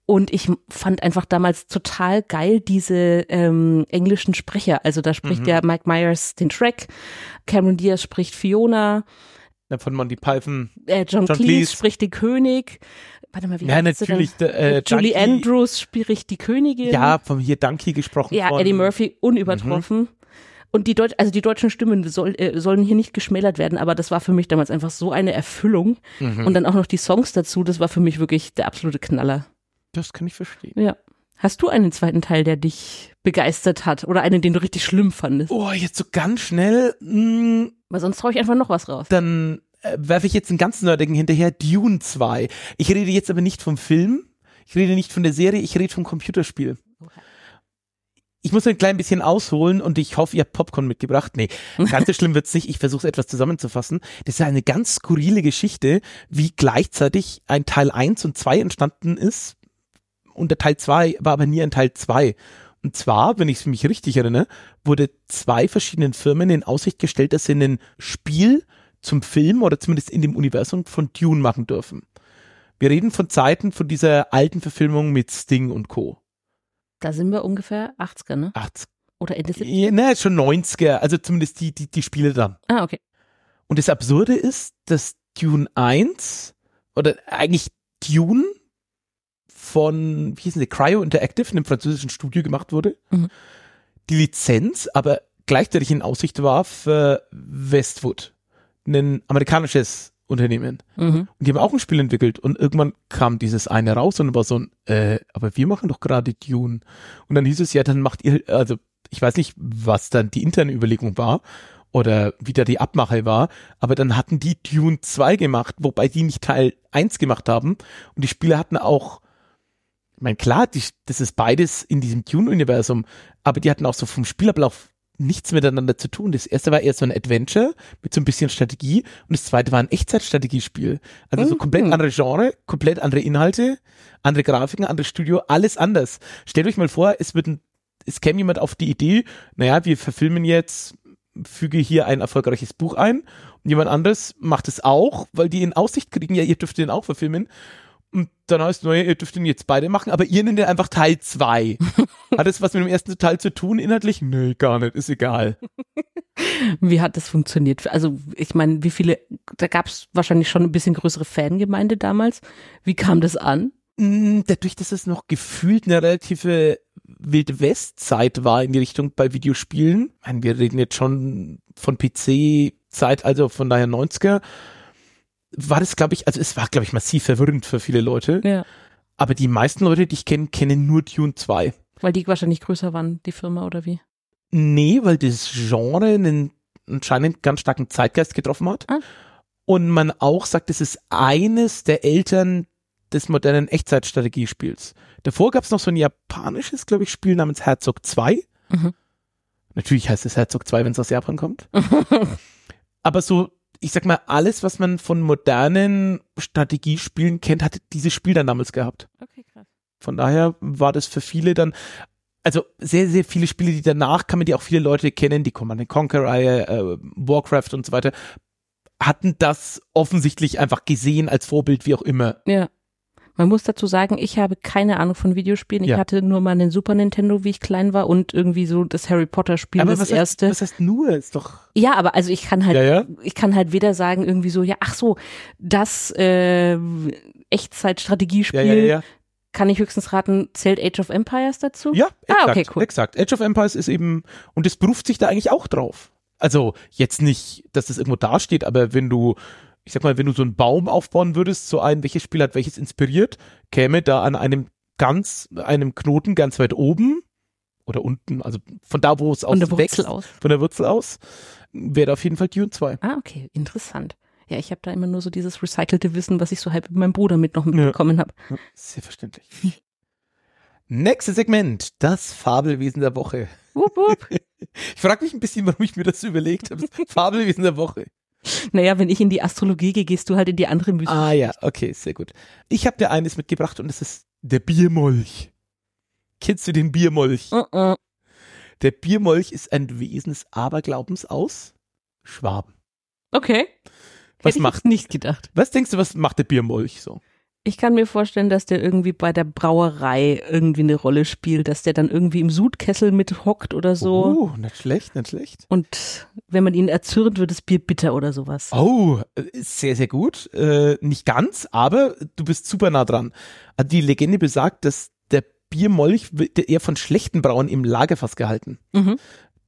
Und ich fand einfach damals total geil diese ähm, englischen Sprecher. Also da spricht Mhm. ja Mike Myers den Track, Cameron Diaz spricht Fiona, Ja, Von Monty Python. äh, John, John Cleese, Cleese. spricht den König. Warte mal, wie Ja, natürlich. denn? der, Äh, Julie Junkie- Andrews spricht die Königin. Ja, von hier Donkey gesprochen. Ja, von, Eddie Murphy unübertroffen. Und die Deutsch, also die deutschen Stimmen soll, äh, sollen hier nicht geschmälert werden, aber das war für mich damals einfach so eine Erfüllung. Mhm. Und dann auch noch die Songs dazu, das war für mich wirklich der absolute Knaller. Das kann ich verstehen. Ja. Hast du einen zweiten Teil, der dich begeistert hat? Oder einen, den du richtig schlimm fandest? Oh, jetzt so ganz schnell. Mh, Weil sonst traue ich einfach noch was raus. dann äh, werfe ich jetzt einen ganz nerdigen hinterher. Dune 2. Ich rede jetzt aber nicht vom Film. Ich rede nicht von der Serie. Ich rede vom Computerspiel. Ich muss ein klein bisschen ausholen und ich hoffe, ihr habt Popcorn mitgebracht. Nee, ganz so schlimm wird's nicht. Ich versuche es etwas zusammenzufassen. Das ist eine ganz skurrile Geschichte, wie gleichzeitig ein Teil 1 und 2 entstanden ist. Und der Teil 2 war aber nie ein Teil 2. Und zwar, wenn ich mich richtig erinnere, wurde zwei verschiedenen Firmen in Aussicht gestellt, dass sie ein Spiel zum Film oder zumindest in dem Universum von Dune machen dürfen. Wir reden von Zeiten von dieser alten Verfilmung mit Sting und Co. Da sind wir ungefähr 80er, ne? 80. Oder Ende 70er. Ja, ne, schon 90er, also zumindest die, die, die Spiele dann. Ah, okay. Und das Absurde ist, dass Dune 1 oder eigentlich Dune von, wie hießen sie, Cryo Interactive, einem französischen Studio gemacht wurde. Mhm. Die Lizenz aber gleichzeitig in Aussicht war für Westwood, ein amerikanisches Unternehmen. Mhm. Und die haben auch ein Spiel entwickelt und irgendwann kam dieses eine raus und war so ein, äh, aber wir machen doch gerade Dune. Und dann hieß es, ja, dann macht ihr, also ich weiß nicht, was dann die interne Überlegung war oder wie da die Abmache war, aber dann hatten die Dune 2 gemacht, wobei die nicht Teil 1 gemacht haben und die Spieler hatten auch, ich meine, klar, die, das ist beides in diesem Dune-Universum, aber die hatten auch so vom Spielablauf nichts miteinander zu tun. Das erste war eher so ein Adventure mit so ein bisschen Strategie und das zweite war ein Echtzeitstrategiespiel. Also so komplett Mhm. andere Genre, komplett andere Inhalte, andere Grafiken, anderes Studio, alles anders. Stellt euch mal vor, es wird ein, es käme jemand auf die Idee, naja, wir verfilmen jetzt, füge hier ein erfolgreiches Buch ein und jemand anderes macht es auch, weil die in Aussicht kriegen, ja, ihr dürft den auch verfilmen. Und dann heißt, naja, ihr dürft den jetzt beide machen, aber ihr nennt den einfach Teil 2. Hat das was mit dem ersten Teil zu tun inhaltlich? Nee, gar nicht, ist egal. Wie hat das funktioniert? Also ich meine, wie viele, da gab es wahrscheinlich schon ein bisschen größere Fangemeinde damals. Wie kam das an? Mm, Dadurch, dass es noch gefühlt eine relative Wilde West-Zeit war in die Richtung bei Videospielen. Ich meine, wir reden jetzt schon von PC-Zeit, also von daher 90er. War das, glaube ich, also es war, glaube ich, massiv verwirrend für viele Leute. Ja. Aber die meisten Leute, die ich kenne, kennen nur Dune 2. Weil die wahrscheinlich größer waren, die Firma oder wie? Nee, weil das Genre einen anscheinend ganz starken Zeitgeist getroffen hat. Ah. Und man auch sagt, es ist eines der Eltern des modernen Echtzeitstrategiespiels. Davor gab es noch so ein japanisches, glaube ich, Spiel namens Herzog 2. Mhm. Natürlich heißt es Herzog 2, wenn es aus Japan kommt. Aber so, ich sag mal, alles, was man von modernen Strategiespielen kennt, hatte dieses Spiel dann damals gehabt. Okay, krass. Von daher war das für viele dann, also sehr, sehr viele Spiele, die danach kamen, die auch viele Leute kennen, die Command Conquer-Reihe, äh, Warcraft und so weiter, hatten das offensichtlich einfach gesehen als Vorbild, wie auch immer. Ja. Man muss dazu sagen, ich habe keine Ahnung von Videospielen. Ich Ja. hatte nur mal einen Super Nintendo, wie ich klein war und irgendwie so das Harry Potter Spiel, Aber das was erste. Heißt, was heißt nur? Ist doch. Ja, aber also ich kann halt, Ja, ja. ich kann halt weder sagen irgendwie so, ja, ach so, das äh, Echtzeitstrategiespiel kann ich höchstens raten, zählt Age of Empires dazu? Ja, Ah, exakt, okay, cool. exakt. Age of Empires ist eben, und es beruft sich da eigentlich auch drauf. Also jetzt nicht, dass das irgendwo dasteht, aber wenn du, ich sag mal, wenn du so einen Baum aufbauen würdest, so ein, welches Spiel hat welches inspiriert, käme da an einem ganz, einem Knoten ganz weit oben oder unten, also von da, wo es aus Von der Wurzel wächst, aus. von der Wurzel aus, wäre auf jeden Fall Dune 2. Ah, okay, interessant. Ja, ich habe da immer nur so dieses recycelte Wissen, was ich so halb mit meinem Bruder mit noch mitbekommen habe. Ja, Sehr verständlich. Nächstes Segment, das Fabelwesen der Woche. Wupp, wupp. Ich frage mich ein bisschen, warum ich mir das so überlegt habe. Das Fabelwesen der Woche. Naja, wenn ich in die Astrologie gehe, gehst du halt in die andere Mystik. Ah ja, okay, sehr gut. Ich habe dir eines mitgebracht und das ist der Biermolch. Kennst du den Biermolch? Uh -uh. Der Biermolch ist ein Wesen des Aberglaubens aus Schwaben. Okay. Was Hätte macht, nicht gedacht. was denkst du, was macht der Biermolch so? Ich kann mir vorstellen, dass der irgendwie bei der Brauerei irgendwie eine Rolle spielt, dass der dann irgendwie im Sudkessel mithockt oder so. Oh, nicht schlecht, nicht schlecht. Und wenn man ihn erzürnt, wird das Bier bitter oder sowas. Oh, sehr, sehr gut. Äh, nicht ganz, aber du bist super nah dran. Die Legende besagt, dass der Biermolch wird eher von schlechten Brauen im Lagerfass gehalten. Mhm.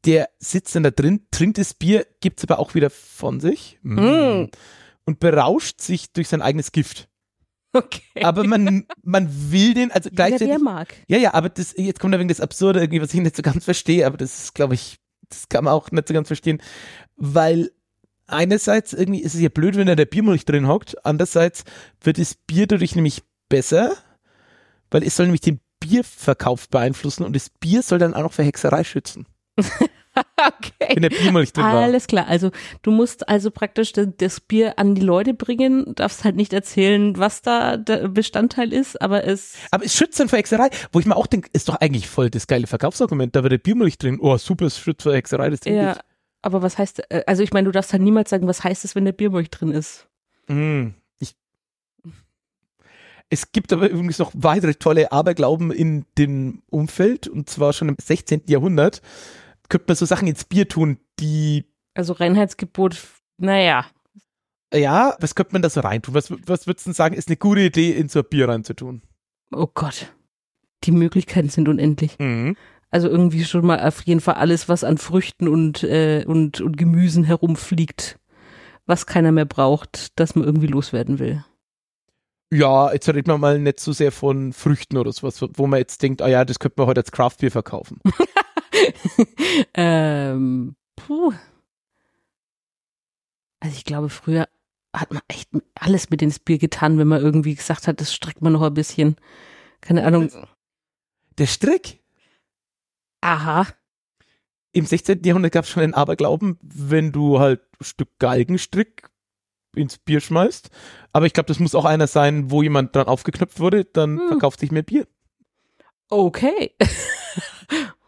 Der sitzt dann da drin, trinkt das Bier, gibt's aber auch wieder von sich Mm. und berauscht sich durch sein eigenes Gift. Okay. Aber man, man will den, also Jeder, gleichzeitig. der mag. Ja, ja, aber das, jetzt kommt da wegen das Absurde irgendwie, was ich nicht so ganz verstehe, aber das ist, glaube ich, das kann man auch nicht so ganz verstehen, weil einerseits irgendwie ist es ja blöd, wenn da der Biermolch drin hockt, andererseits wird das Bier dadurch nämlich besser, weil es soll nämlich den Bierverkauf beeinflussen und das Bier soll dann auch noch vor Hexerei schützen, Okay. wenn der Biermolch drin war. Alles klar. Also du musst also praktisch das- das Bier an die Leute bringen, darfst halt nicht erzählen, was da der Bestandteil ist, aber es Aber es schützt dann vor Hexerei, wo ich mir auch denke, ist doch eigentlich voll das geile Verkaufsargument, da war der Biermolch drin, oh super, es schützt vor Hexerei, das ja. Aber was heißt, äh, also ich meine, du darfst halt niemals sagen, was heißt es, wenn der Biermolch drin ist. Mm, ich es gibt aber übrigens noch weitere tolle Aberglauben in dem Umfeld und zwar schon im 16. Jahrhundert könnte man so Sachen ins Bier tun, die Also Reinheitsgebot, naja. ja, was könnte man da so reintun? Was, was würdest du denn sagen, ist eine gute Idee, in so ein Bier reinzutun? Oh Gott. Die Möglichkeiten sind unendlich. Mhm. Also irgendwie schon mal auf jeden Fall alles, was an Früchten und, äh, und, und Gemüsen herumfliegt, was keiner mehr braucht, das man irgendwie loswerden will. Ja, jetzt reden wir mal nicht so sehr von Früchten oder sowas, wo man jetzt denkt, ah ja, das könnte man heute als Craftbier verkaufen. ähm, puh. Also ich glaube, früher hat man echt alles mit ins Bier getan, wenn man irgendwie gesagt hat, das streckt man noch ein bisschen. Keine Ahnung. Der Strick. Aha. Im 16. Jahrhundert gab es schon den Aberglauben, wenn du halt ein Stück Galgenstrick ins Bier schmeißt. Aber ich glaube, das muss auch einer sein, wo jemand dran aufgeknöpft wurde, dann Hm. verkauft sich mehr Bier. Okay.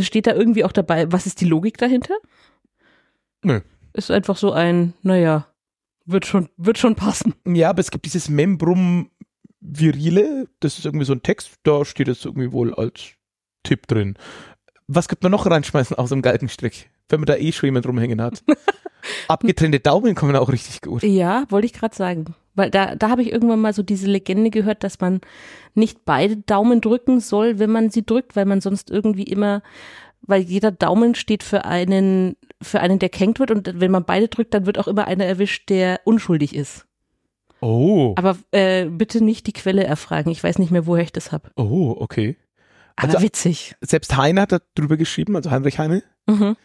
Steht da irgendwie auch dabei, was ist die Logik dahinter? Nö. Ist einfach so ein, naja, wird schon, wird schon passen. Ja, aber es gibt dieses Membrum virile, das ist irgendwie so ein Text, da steht es irgendwie wohl als Tipp drin. Was könnte man noch reinschmeißen aus dem Galgenstrick, wenn man da eh schon jemand rumhängen hat? Abgetrennte Daumen kommen auch richtig gut. Ja, wollte ich gerade sagen. Weil da, da habe ich irgendwann mal so diese Legende gehört, dass man nicht beide Daumen drücken soll, wenn man sie drückt, weil man sonst irgendwie immer, weil jeder Daumen steht für einen, für einen, der kränkt wird und wenn man beide drückt, dann wird auch immer einer erwischt, der unschuldig ist. Oh. Aber äh, bitte nicht die Quelle erfragen. Ich weiß nicht mehr, woher ich das habe. Oh, okay. Aber Also- witzig. Selbst Heine hat da drüber geschrieben, also Heinrich Heine. Mhm.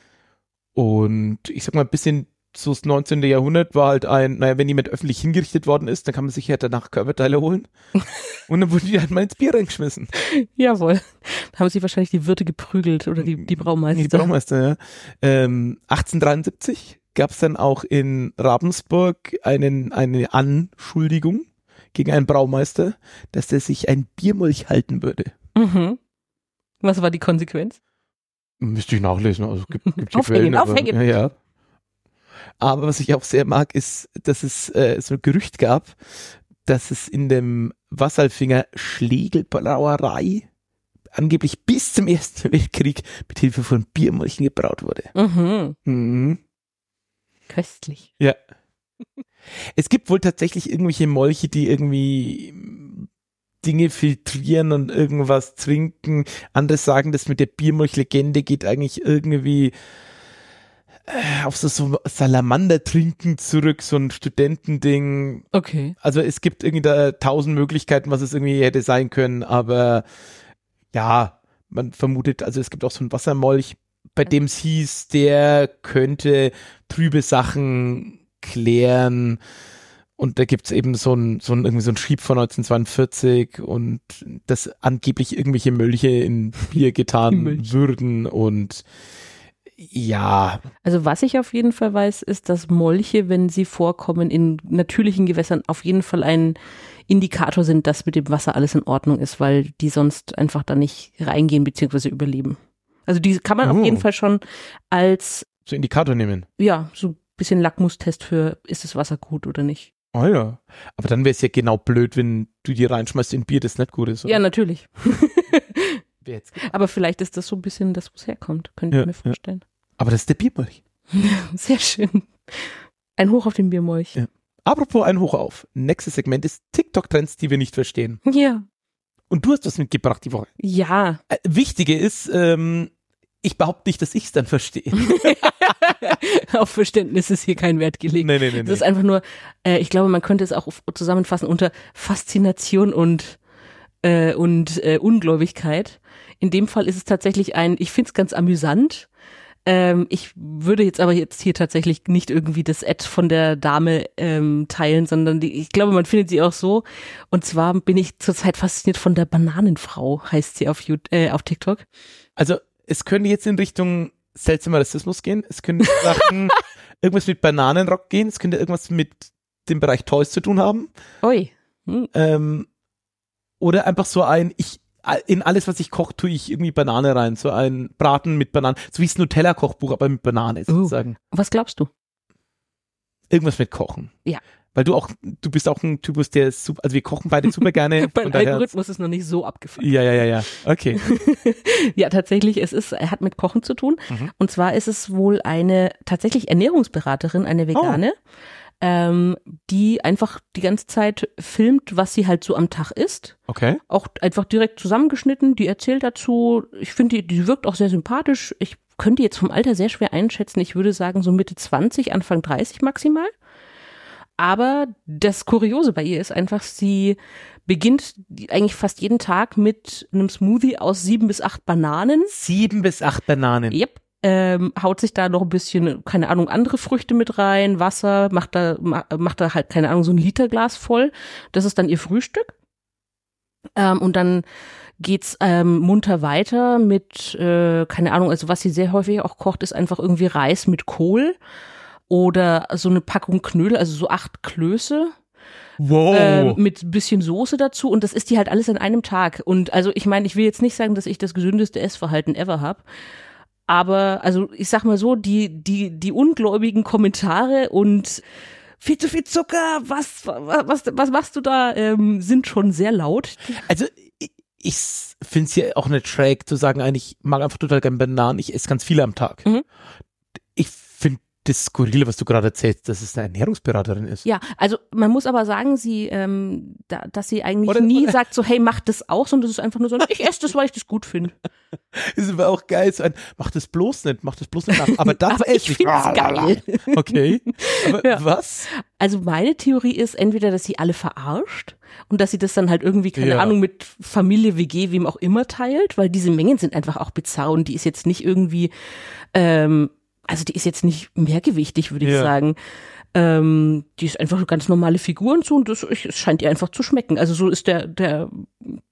Und ich sag mal, ein bisschen so das 19. Jahrhundert war halt ein, naja, wenn jemand öffentlich hingerichtet worden ist, dann kann man sich ja danach Körperteile holen. Und dann wurden die halt mal ins Bier reingeschmissen. Jawohl. Da haben sich wahrscheinlich die Wirte geprügelt oder die, die Braumeister. Die Braumeister, ja. Ähm, 1873 gab es dann auch in Ravensburg einen, eine Anschuldigung gegen einen Braumeister, dass er sich ein Biermolch halten würde. Mhm. Was war die Konsequenz? Müsste ich nachlesen, also gibt, gibt die Aufhängen, aber- aufhängen. Ja, ja. Aber was ich auch sehr mag, ist, dass es äh, so ein Gerücht gab, dass es in dem Wasserfinger Schlegelbrauerei angeblich bis zum Ersten Weltkrieg mit Hilfe von Biermolchen gebraut wurde. Mhm. Mhm. Köstlich. Ja. Es gibt wohl tatsächlich irgendwelche Molche, die irgendwie Dinge filtrieren und irgendwas trinken. Andere sagen, das mit der Biermolch-Legende geht eigentlich irgendwie auf so, so Salamander trinken zurück, so ein Studentending. Okay. Also es gibt irgendwie da tausend Möglichkeiten, was es irgendwie hätte sein können, aber ja, man vermutet, also es gibt auch so einen Wassermolch, bei dem es hieß, der könnte trübe Sachen klären. Und da gibt's eben so ein, so ein, irgendwie so ein Schrieb von 1942 und dass angeblich irgendwelche Mölche in Bier getan würden und ja, Also was ich auf jeden Fall weiß, ist, dass Molche, wenn sie vorkommen in natürlichen Gewässern, auf jeden Fall ein Indikator sind, dass mit dem Wasser alles in Ordnung ist, weil die sonst einfach da nicht reingehen bzw. überleben. Also die kann man Oh. auf jeden Fall schon als, so Indikator nehmen. ja, so ein bisschen Lackmustest für, ist das Wasser gut oder nicht. Oh ja. Aber dann wäre es ja genau blöd, wenn du die reinschmeißt in Bier, das nicht gut ist. Ja, natürlich. Jetzt- Aber vielleicht ist das so ein bisschen das, wo es herkommt, könnte Ja, ich mir vorstellen. Aber das ist der Biermolch. Sehr schön. Ein Hoch auf den Biermolch. Ja. Apropos ein Hoch auf. Nächstes Segment ist TikTok-Trends, die wir nicht verstehen. Ja. Und du hast was mitgebracht die Woche. Ja. Äh, Wichtige ist, ähm, ich behaupte nicht, dass ich es dann verstehe. auf Verständnis ist hier kein Wert gelegt. nee, nee, nee. Das ist einfach nur, äh, ich glaube, man könnte es auch auf- zusammenfassen unter Faszination und, äh, und äh, Ungläubigkeit. In dem Fall ist es tatsächlich ein, ich finde es ganz amüsant. Ähm, ich würde jetzt aber jetzt hier tatsächlich nicht irgendwie das Ad von der Dame ähm, teilen, sondern die, ich glaube, man findet sie auch so. Und zwar bin ich zurzeit fasziniert von der Bananenfrau, heißt sie auf, Yout- äh, auf TikTok. Also, es könnte jetzt in Richtung seltsamer Rassismus gehen. Es könnte Sachen, irgendwas mit Bananenrock gehen. Es könnte irgendwas mit dem Bereich Toys zu tun haben. Ui. Hm. Ähm, oder einfach so ein, ich, in alles, was ich koche, tue ich irgendwie Banane rein. So ein Braten mit Bananen. So wie das Nutella-Kochbuch, aber mit Banane Uh. sozusagen. Was glaubst du? Irgendwas mit Kochen. Ja. Weil du auch, du bist auch ein Typus, der super, also wir kochen beide super gerne. Daher- Algorithmus ist noch nicht so abgefahren. Ja, ja, ja, ja. Okay. ja, tatsächlich, es ist, er hat mit Kochen zu tun. Mhm. Und zwar ist es wohl eine tatsächlich Ernährungsberaterin, eine Vegane, ähm, die einfach die ganze Zeit filmt, was sie halt so am Tag isst. Okay. Auch einfach direkt zusammengeschnitten. Die erzählt dazu. Ich finde, die, die wirkt auch sehr sympathisch. Ich könnte jetzt vom Alter sehr schwer einschätzen. Ich würde sagen, so Mitte 20, Anfang 30 maximal. Aber das Kuriose bei ihr ist einfach, sie beginnt eigentlich fast jeden Tag mit einem Smoothie aus sieben bis acht Bananen. Sieben bis acht Bananen. Yep. Ähm, haut sich da noch ein bisschen, keine Ahnung, andere Früchte mit rein, Wasser, macht da, ma- macht da halt, keine Ahnung, so ein Literglas voll. Das ist dann ihr Frühstück. Ähm, und dann geht's ähm, munter weiter mit, äh, keine Ahnung, also was sie sehr häufig auch kocht, ist einfach irgendwie Reis mit Kohl oder so eine Packung Knödel, also so acht Klöße Wow. ähm, mit ein bisschen Soße dazu und das isst die halt alles an einem Tag. Und also ich meine, ich will jetzt nicht sagen, dass ich das gesündeste Essverhalten ever habe. Aber also ich sag mal so, die, die, die ungläubigen Kommentare und viel zu viel Zucker, was, was, was machst du da, ähm, sind schon sehr laut. Also ich, finde es ja auch nicht schräg zu sagen, eigentlich, ich mag einfach total gerne Bananen, ich esse ganz viele am Tag. Mhm. Ich das Skurrile, was du gerade erzählst, dass es eine Ernährungsberaterin ist. Ja, also man muss aber sagen, sie, ähm, da, dass sie eigentlich Oder- nie oder- sagt so, hey, mach das auch, sondern das ist einfach nur so, ich esse das, weil ich das gut finde. Ist aber auch geil, so ein, mach das bloß nicht, mach das bloß nicht nach. Aber das Aber esse ich find's geil. Okay. Aber Ja. was? Also meine Theorie ist entweder, dass sie alle verarscht und dass sie das dann halt irgendwie, keine Ja. Ahnung, mit Familie, WG, wem auch immer teilt, weil diese Mengen sind einfach auch bizarr und die ist jetzt nicht irgendwie, ähm, also die ist jetzt nicht mehrgewichtig, würde ich Ja. sagen. Ähm, die ist einfach eine ganz normale Figur und so und das es scheint ihr einfach zu schmecken. Also so ist der, der,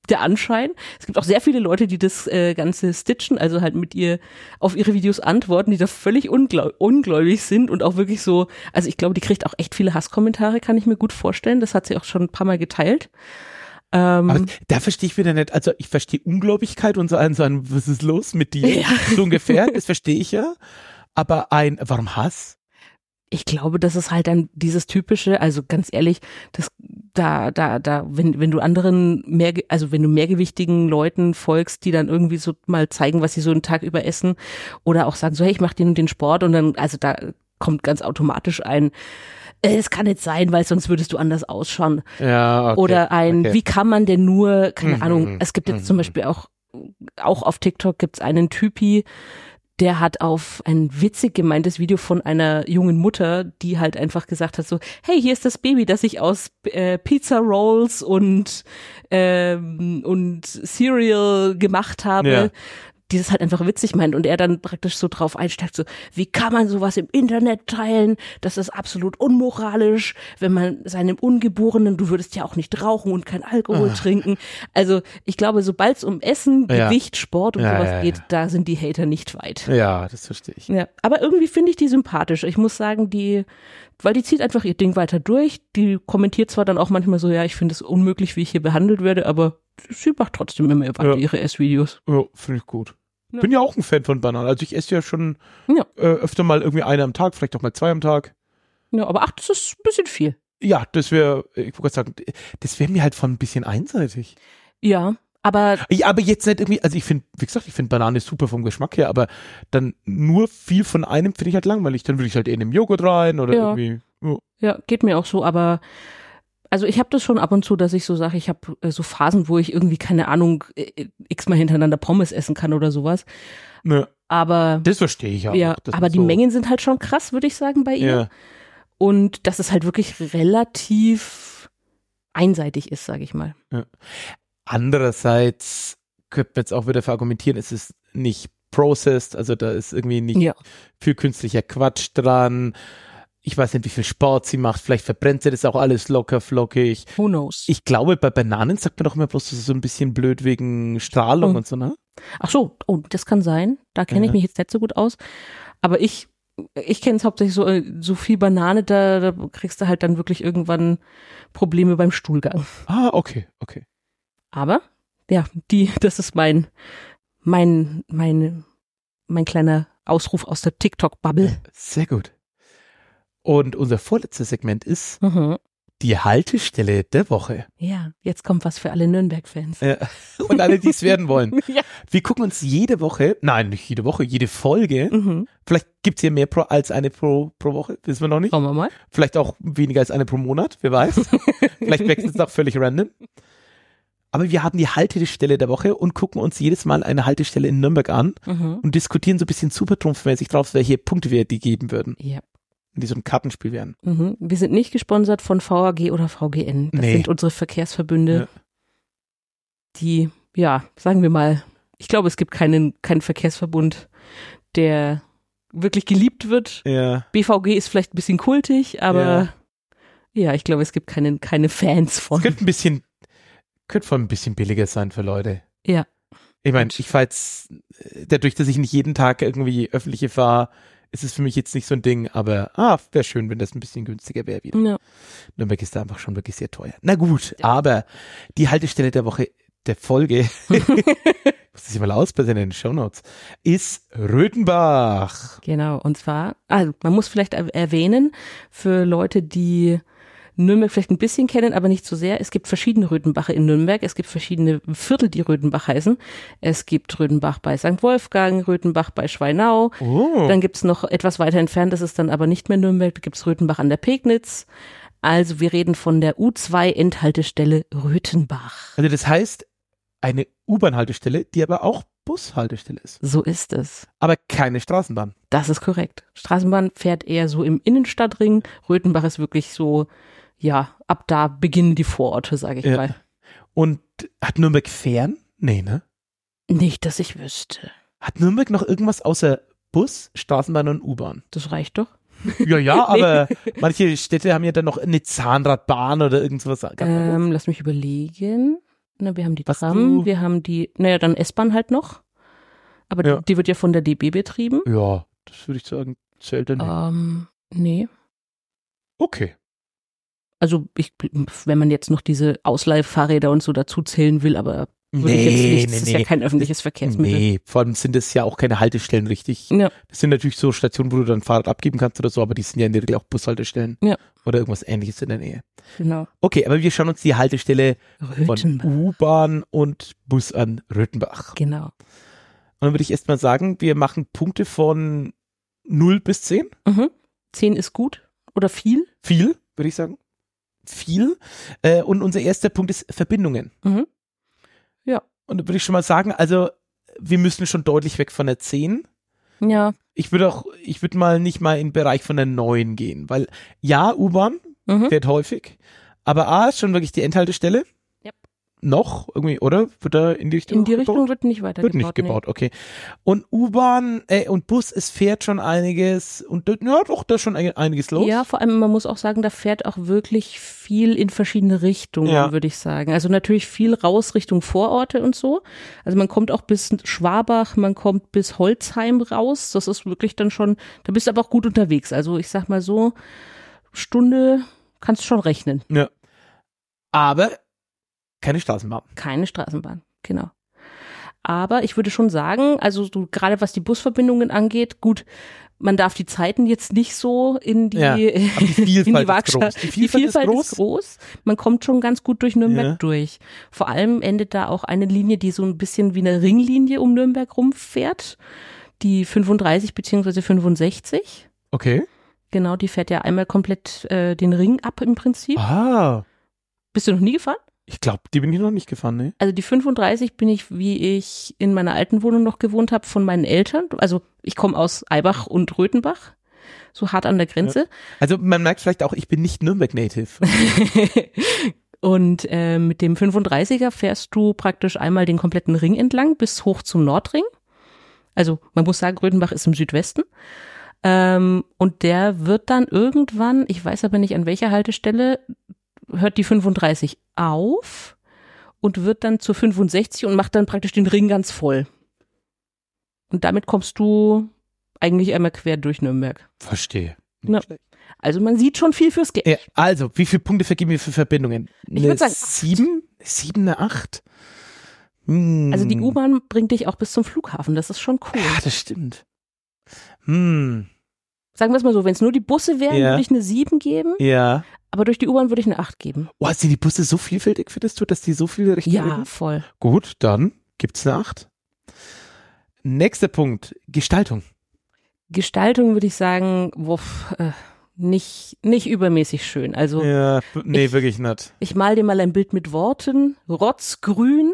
der Anschein. Es gibt auch sehr viele Leute, die das äh, Ganze stitchen, also halt mit ihr auf ihre Videos antworten, die da völlig ungläu ungläubig sind und auch wirklich so, also ich glaube, die kriegt auch echt viele Hasskommentare, kann ich mir gut vorstellen. Das hat sie auch schon ein paar Mal geteilt. Ähm, Aber da verstehe ich wieder nicht, also ich verstehe Ungläubigkeit und so ein, so ein, was ist los mit dir? Ja. So ungefähr, das verstehe ich ja. Aber ein, warum Hass? ich glaube, das ist halt dann dieses typische, also ganz ehrlich, das da, da, da, wenn, wenn du anderen mehr, also wenn du mehrgewichtigen Leuten folgst, die dann irgendwie so mal zeigen, was sie so einen Tag über essen oder auch sagen so, hey, ich mach den und den Sport und dann, also da kommt ganz automatisch ein, äh, es kann nicht sein, weil sonst würdest du anders ausschauen. Ja, okay. Oder ein, okay. wie kann man denn nur, keine Mhm, Ahnung, mhm, es gibt jetzt mhm, zum Beispiel auch, auch auf TikTok gibt's einen Typi, der hat auf ein witzig gemeintes Video von einer jungen Mutter, die halt einfach gesagt hat so, hey, hier ist das Baby, das ich aus äh, Pizza Rolls und ähm, und Cereal gemacht habe. Ja. Dieses halt einfach witzig meint und er dann praktisch so drauf einsteigt, so, wie kann man sowas im Internet teilen? Das ist absolut unmoralisch, wenn man seinem Ungeborenen, du würdest ja auch nicht rauchen und kein Alkohol Ah. trinken. Also ich glaube, sobald es um Essen, Ja. Gewicht, Sport und Ja, sowas ja, geht, da sind die Hater nicht weit. Ja, das verstehe ich. Ja, aber irgendwie finde ich die sympathisch. Ich muss sagen, die, weil die zieht einfach ihr Ding weiter durch. Die kommentiert zwar dann auch manchmal so, ja, ich finde es unmöglich, wie ich hier behandelt werde, aber sie macht trotzdem immer weiter ihre Essvideos. Ja, finde ich gut. Ja. Bin ja auch ein Fan von Bananen. Also ich esse ja schon Ja. äh, öfter mal irgendwie eine am Tag, vielleicht auch mal zwei am Tag. Ja, aber ach, das ist ein bisschen viel. Ja, das wäre, ich wollte gerade sagen, das wäre mir halt von ein bisschen einseitig. Ja, aber Ja, aber jetzt nicht irgendwie, also ich finde, wie gesagt, ich finde Banane super vom Geschmack her, aber dann nur viel von einem finde ich halt langweilig. Dann würde ich halt eher in den Joghurt rein oder Ja. irgendwie. Ja. ja, geht mir auch so, aber also ich habe das schon ab und zu, dass ich so sage, ich habe äh, so Phasen, wo ich irgendwie keine Ahnung äh, x-mal hintereinander Pommes essen kann oder sowas. Ne, Aber das verstehe ich auch. ja, aber die so, Mengen sind halt schon krass, würde ich sagen, bei ihr. Ja, Und dass es halt wirklich relativ einseitig ist, sage ich mal. andererseits könnte man jetzt auch wieder verargumentieren, es ist nicht processed, also da ist irgendwie nicht Ja. viel künstlicher Quatsch dran. Ich weiß nicht, wie viel Sport sie macht. Vielleicht verbrennt sie das auch alles locker flockig. Who knows? Ich glaube, bei Bananen sagt man doch immer bloß, das ist so ein bisschen blöd wegen Strahlung Oh. und so, ne? Ach so, oh, das kann sein. Da kenne ich Ja. mich jetzt nicht so gut aus. Aber ich, ich kenne es hauptsächlich so, äh, so viel Banane, da, da kriegst du halt dann wirklich irgendwann Probleme beim Stuhlgang. Ah, okay, okay. Aber, ja, die, das ist mein, mein, mein, mein kleiner Ausruf aus der TikTok-Bubble. Sehr gut. Und unser vorletztes Segment ist Mhm. die Haltestelle der Woche. Ja, jetzt kommt was für alle Nürnberg-Fans. Äh, und alle, die es werden wollen. Ja. Wir gucken uns jede Woche, nein, nicht jede Woche, jede Folge. Mhm. Vielleicht gibt's hier mehr pro, als eine pro, pro Woche, wissen wir noch nicht. Schauen wir mal. Vielleicht auch weniger als eine pro Monat, wer weiß. Vielleicht wechselt es auch völlig random. Aber wir haben die Haltestelle der Woche und gucken uns jedes Mal eine Haltestelle in Nürnberg an Mhm. und diskutieren so ein bisschen supertrumpfmäßig drauf, welche Punkte wir die geben würden, Ja. Wenn die so ein Kartenspiel wären. Mhm. Wir sind nicht gesponsert von VAG oder VGN. Das Nee. sind unsere Verkehrsverbünde, Ja. die, ja, sagen wir mal, ich glaube, es gibt keinen, keinen Verkehrsverbund, der wirklich geliebt wird. Ja. BVG ist vielleicht ein bisschen kultig, aber ja, ich glaube, es gibt keine, keine Fans Es von. könnte ein bisschen, könnte voll ein bisschen billiger sein für Leute. Ja. Ich meine, ich fahre jetzt, äh, dadurch, dass ich nicht jeden Tag irgendwie öffentliche fahre, ist es für mich jetzt nicht so ein Ding, aber ah, wäre schön, wenn das ein bisschen günstiger wäre wieder. Ja. Nürnberg ist da einfach schon wirklich sehr teuer. Na gut, aber die Haltestelle der Woche, der Folge, ich muss das hier mal ausbessern in den Shownotes, ist Röthenbach. Genau, und zwar, also man muss vielleicht er- erwähnen, für Leute, die Nürnberg vielleicht ein bisschen kennen, aber nicht so sehr, es gibt verschiedene Röthenbache in Nürnberg, es gibt verschiedene Viertel, die Röthenbach heißen. Es gibt Röthenbach bei St. Wolfgang, Röthenbach bei Schweinau, Oh, dann gibt's noch etwas weiter entfernt, das ist dann aber nicht mehr Nürnberg, da gibt's Röthenbach an der Pegnitz. Also wir reden von der U2-Endhaltestelle Röthenbach. also das heißt, eine U-Bahn-Haltestelle, die aber auch Bushaltestelle ist, So ist es. aber keine Straßenbahn. Das ist korrekt. Straßenbahn fährt eher so im Innenstadtring. Röthenbach ist wirklich so, ja, ab da beginnen die Vororte, sage ich Ja. mal. Und hat Nürnberg Fern? Nee, ne? Nicht, dass ich wüsste. Hat Nürnberg noch irgendwas außer Bus, Straßenbahn und U-Bahn? Das reicht doch. Ja, ja, aber manche Städte haben ja dann noch eine Zahnradbahn oder irgendwas. Ähm, lass mich überlegen. Na, wir haben die Was Tram, du- wir haben die, naja, dann S-Bahn halt noch. Aber Ja. die, die wird ja von der DB betrieben. ja, das würde ich sagen, zählt dann nicht. Ähm, nee. Okay. Also ich, wenn man jetzt noch diese Ausleihfahrräder und so dazu zählen will, aber Würde ich jetzt nicht. Das ist ja kein öffentliches Verkehrsmittel. Nee, vor allem sind es ja auch keine Haltestellen richtig. Ja. Das sind natürlich so Stationen, wo du dein Fahrrad abgeben kannst oder so, aber die sind ja in der Regel auch Bushaltestellen. Ja. Oder irgendwas ähnliches in der Nähe. Genau. Okay, aber wir schauen uns die Haltestelle von Röthenbach. U-Bahn und Bus an Röthenbach. Genau. Und dann würde ich erstmal sagen, wir machen Punkte von 0 bis 10. Mhm. Zehn ist gut oder viel? Viel, würde ich sagen. Viel. Äh, und unser erster Punkt ist Verbindungen. Mhm. Und da würde ich schon mal sagen, also wir müssen schon deutlich weg von der 10. Ja. Ich würde auch, ich würde mal nicht mal in den Bereich von der 9 gehen, weil ja, U-Bahn Mhm. fährt häufig, aber A ist schon wirklich die Endhaltestelle. Noch irgendwie, oder? Wird da in die Richtung In die gebaut? Richtung wird nicht weiter Wird gebaut. nicht gebaut, okay. Und U-Bahn äh, und Bus, es fährt schon einiges und ja, doch, da ist schon ein- einiges los. Nee. Ja, vor allem, man muss auch sagen, da fährt auch wirklich viel in verschiedene Richtungen, Ja. würde ich sagen. Also natürlich viel raus Richtung Vororte und so. Also man kommt auch bis Schwabach, man kommt bis Holzheim raus. Das ist wirklich dann schon, da bist du aber auch gut unterwegs. Also ich sag mal so, Stunde kannst du schon rechnen. ja. Aber keine Straßenbahn. Keine Straßenbahn, genau. Aber ich würde schon sagen, also so, gerade was die Busverbindungen angeht, gut, man darf die Zeiten jetzt nicht so in die, Ja, die in Vielfalt die ist Waagschale. groß. Die Vielfalt ist groß. groß. Man kommt schon ganz gut durch Nürnberg Ja. durch. Vor allem endet da auch eine Linie, die so ein bisschen wie eine Ringlinie um Nürnberg rumfährt. Die 35 beziehungsweise 65. Okay. Genau, die fährt ja einmal komplett äh, den Ring ab im Prinzip. Ah, Bist du noch nie gefahren? Ich glaube, die bin ich noch nicht gefahren, ne? Also die 35 bin ich, wie ich in meiner alten Wohnung noch gewohnt habe, von meinen Eltern. Also ich komme aus Eibach und Röthenbach, so hart an der Grenze. Also man merkt vielleicht auch, ich bin nicht Nürnberg-Native. und äh, mit dem 35er fährst du praktisch einmal den kompletten Ring entlang bis hoch zum Nordring. Also man muss sagen, Röthenbach ist im Südwesten. Ähm, und der wird dann irgendwann, ich weiß aber nicht an welcher Haltestelle, hört die 35 auf und wird dann zur 65 und macht dann praktisch den Ring ganz voll. Und damit kommst du eigentlich einmal quer durch Nürnberg. Verstehe. Ja. Also man sieht schon viel fürs Geld. Also, wie viele Punkte vergeben wir für Verbindungen? Ich würd sagen acht. sieben? Sieben, eine acht? Hm. Also die U-Bahn bringt dich auch bis zum Flughafen. Das ist schon cool. Ja, das stimmt. Hm, Sagen wir es mal so, wenn es nur die Busse wären, Ja. würde ich eine 7 geben, ja. Aber durch die U-Bahn würde ich eine 8 geben. Oh, sind die Busse so vielfältig, findest du, dass die so viele Richtungen Ja, haben? voll. Gut, dann gibt's eine acht. Nächster Punkt, Gestaltung. Gestaltung würde ich sagen, wuff, äh, nicht, nicht übermäßig schön. Also Ja, nee, Ich- wirklich nicht. ich mal dir mal ein Bild mit Worten, rotzgrün,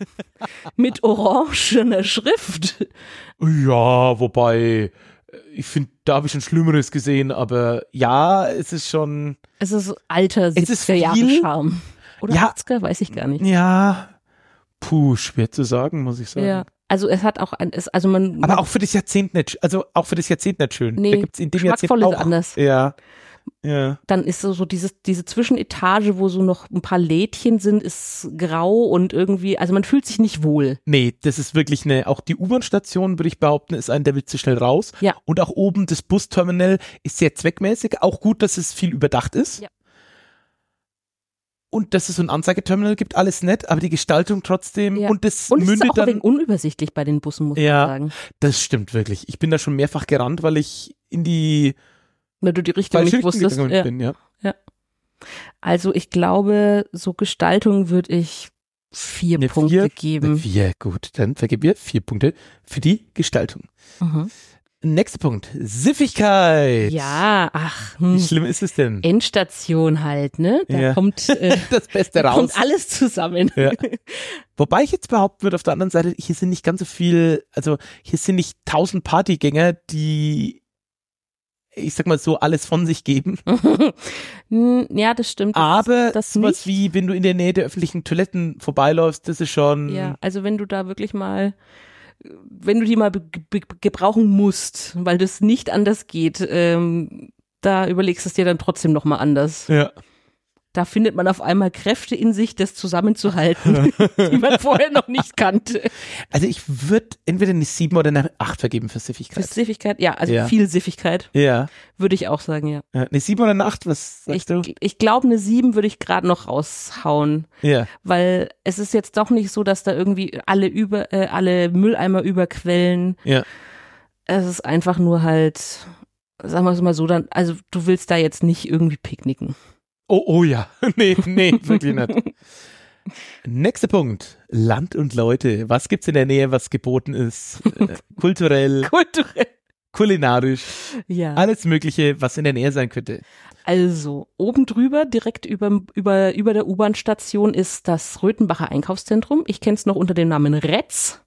mit orangener Schrift. Ja, wobei, ich finde, da habe ich schon Schlimmeres gesehen, aber ja, es ist schon, Es ist alter Es ist 70er Jahre. Charme. Oder Ja. 80er, weiß ich gar nicht. ja, puh, schwer zu sagen, muss ich sagen. Ja. Also es hat auch ein, es, also man, Aber auch für das Jahrzehnt nicht, also auch für das Jahrzehnt nicht schön. Nee, da gibt's in dem Jahrzehnt auch. anders. Ja, ja. dann ist so, so dieses, diese Zwischenetage, wo so noch ein paar Lädchen sind, ist grau und irgendwie, also man fühlt sich nicht wohl. Nee, das ist wirklich eine, auch die U-Bahn-Station, würde ich behaupten, ist ein, der will zu schnell raus. Ja. Und auch oben das Busterminal ist sehr zweckmäßig. Auch gut, dass es viel überdacht ist. Ja. Und dass es so ein Anzeigeterminal gibt, alles nett, aber die Gestaltung trotzdem Ja. und das Und es ist mündet auch ein dann. wenig unübersichtlich bei den Bussen, muss Ja. man sagen. Das stimmt wirklich. Ich bin da schon mehrfach gerannt, weil ich in die Wenn du die Richtung falsche nicht wusstest. Ja. bin, ja. Also ich glaube, so Gestaltung würde ich vier Eine Punkte vier, Eine geben. vier, gut. Dann vergeben wir vier Punkte für die Gestaltung. Mhm. Nächster Punkt. Siffigkeit. Ja, ach, Wie hm. schlimm ist es denn? Endstation halt, ne? Da Ja. kommt, äh, Das Beste da raus. kommt alles zusammen. Ja. Wobei ich jetzt behaupten würde, auf der anderen Seite, hier sind nicht ganz so viel, also hier sind nicht tausend Partygänger, die, ich sag mal so, alles von sich geben. Ja, das stimmt. Das, Aber das sowas nicht. wie, wenn du in der Nähe der öffentlichen Toiletten vorbeiläufst, das ist schon, Ja, also wenn du da wirklich mal, wenn du die mal gebrauchen musst, weil das nicht anders geht, ähm, da überlegst du es dir dann trotzdem nochmal anders. ja. Da findet man auf einmal Kräfte in sich, das zusammenzuhalten, die man vorher noch nicht kannte. Also ich würde entweder eine 7 oder eine 8 vergeben für Siffigkeit. Für Siffigkeit, ja, also Ja. viel Siffigkeit, ja. würde ich auch sagen, ja. ja. Eine 7 oder eine 8, was Ich, sagst du? ich glaube, eine 7 würde ich gerade noch raushauen, Ja. weil es ist jetzt doch nicht so, dass da irgendwie alle über, äh, alle Mülleimer überquellen. Ja. Es ist einfach nur halt, sagen wir es mal so, dann, also du willst da jetzt nicht irgendwie picknicken. Oh, oh ja. nee, nee, wirklich nicht. Nächster Punkt. Land und Leute. Was gibt's in der Nähe, was geboten ist? Äh, kulturell, Kulturell. kulinarisch, Ja. alles Mögliche, was in der Nähe sein könnte. Also, oben drüber, direkt über, über, über der U-Bahn-Station ist das Röthenbacher Einkaufszentrum. Ich kenne es noch unter dem Namen Retz.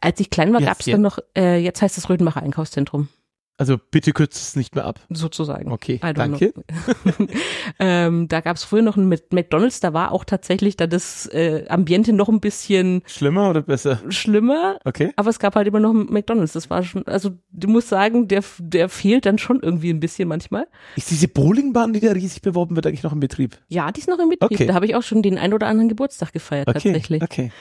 Als ich klein war, Jetzt gab es hier. dann noch, äh, jetzt heißt es Röthenbacher Einkaufszentrum, Also bitte kürzt es nicht mehr ab. sozusagen. Okay, danke. ähm, da gab es früher noch einen mit McDonalds, da war auch tatsächlich da das äh, Ambiente noch ein bisschen Schlimmer oder besser? schlimmer, Okay. aber es gab halt immer noch einen McDonalds. Das war schon, also du musst sagen, der, der fehlt dann schon irgendwie ein bisschen manchmal. Ist diese Bowlingbahn, die da riesig beworben wird, eigentlich noch in Betrieb? Ja, die ist noch im Betrieb. Okay. Da habe ich auch schon den ein oder anderen Geburtstag gefeiert Okay, tatsächlich. okay.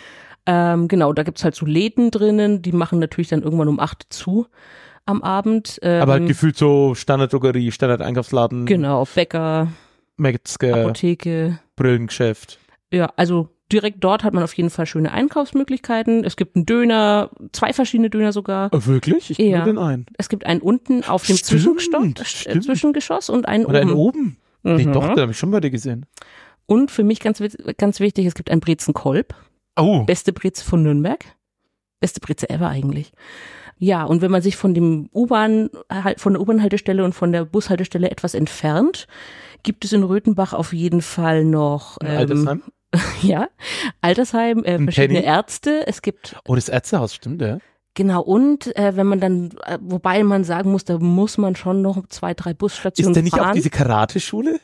Ähm, genau, da gibt's halt so Läden drinnen, die machen natürlich dann irgendwann um acht zu am Abend. Ähm, Aber halt gefühlt so Standarddrogerie, Standard-Einkaufsladen, Genau, Bäcker, Metzger, Apotheke. Brillengeschäft. Ja, also direkt dort hat man auf jeden Fall schöne Einkaufsmöglichkeiten. Es gibt einen Döner, zwei verschiedene Döner sogar. Oh, wirklich? Ich kenne Ja. den einen. Es gibt einen unten auf dem Stimmt, äh, stimmt. Zwischengeschoss und einen Oder einen oben. oben? Nee, Mhm. doch, den habe ich schon bei dir gesehen. Und für mich ganz, ganz wichtig, es gibt einen Brezenkolb. Oh. Beste Breze von Nürnberg. Beste Breze ever eigentlich. Ja, und wenn man sich von dem U-Bahn, halt von der U-Bahn-Haltestelle und von der Bushaltestelle etwas entfernt, gibt es in Röthenbach auf jeden Fall noch ähm, Altersheim? ja, Altersheim, äh, verschiedene? Ärzte. Es gibt Oh, das Ärztehaus, stimmt, ja. genau und äh, wenn man dann, äh, wobei man sagen muss, da muss man schon noch zwei, drei Busstationen Ist da nicht fahren. auch diese Karate-Schule?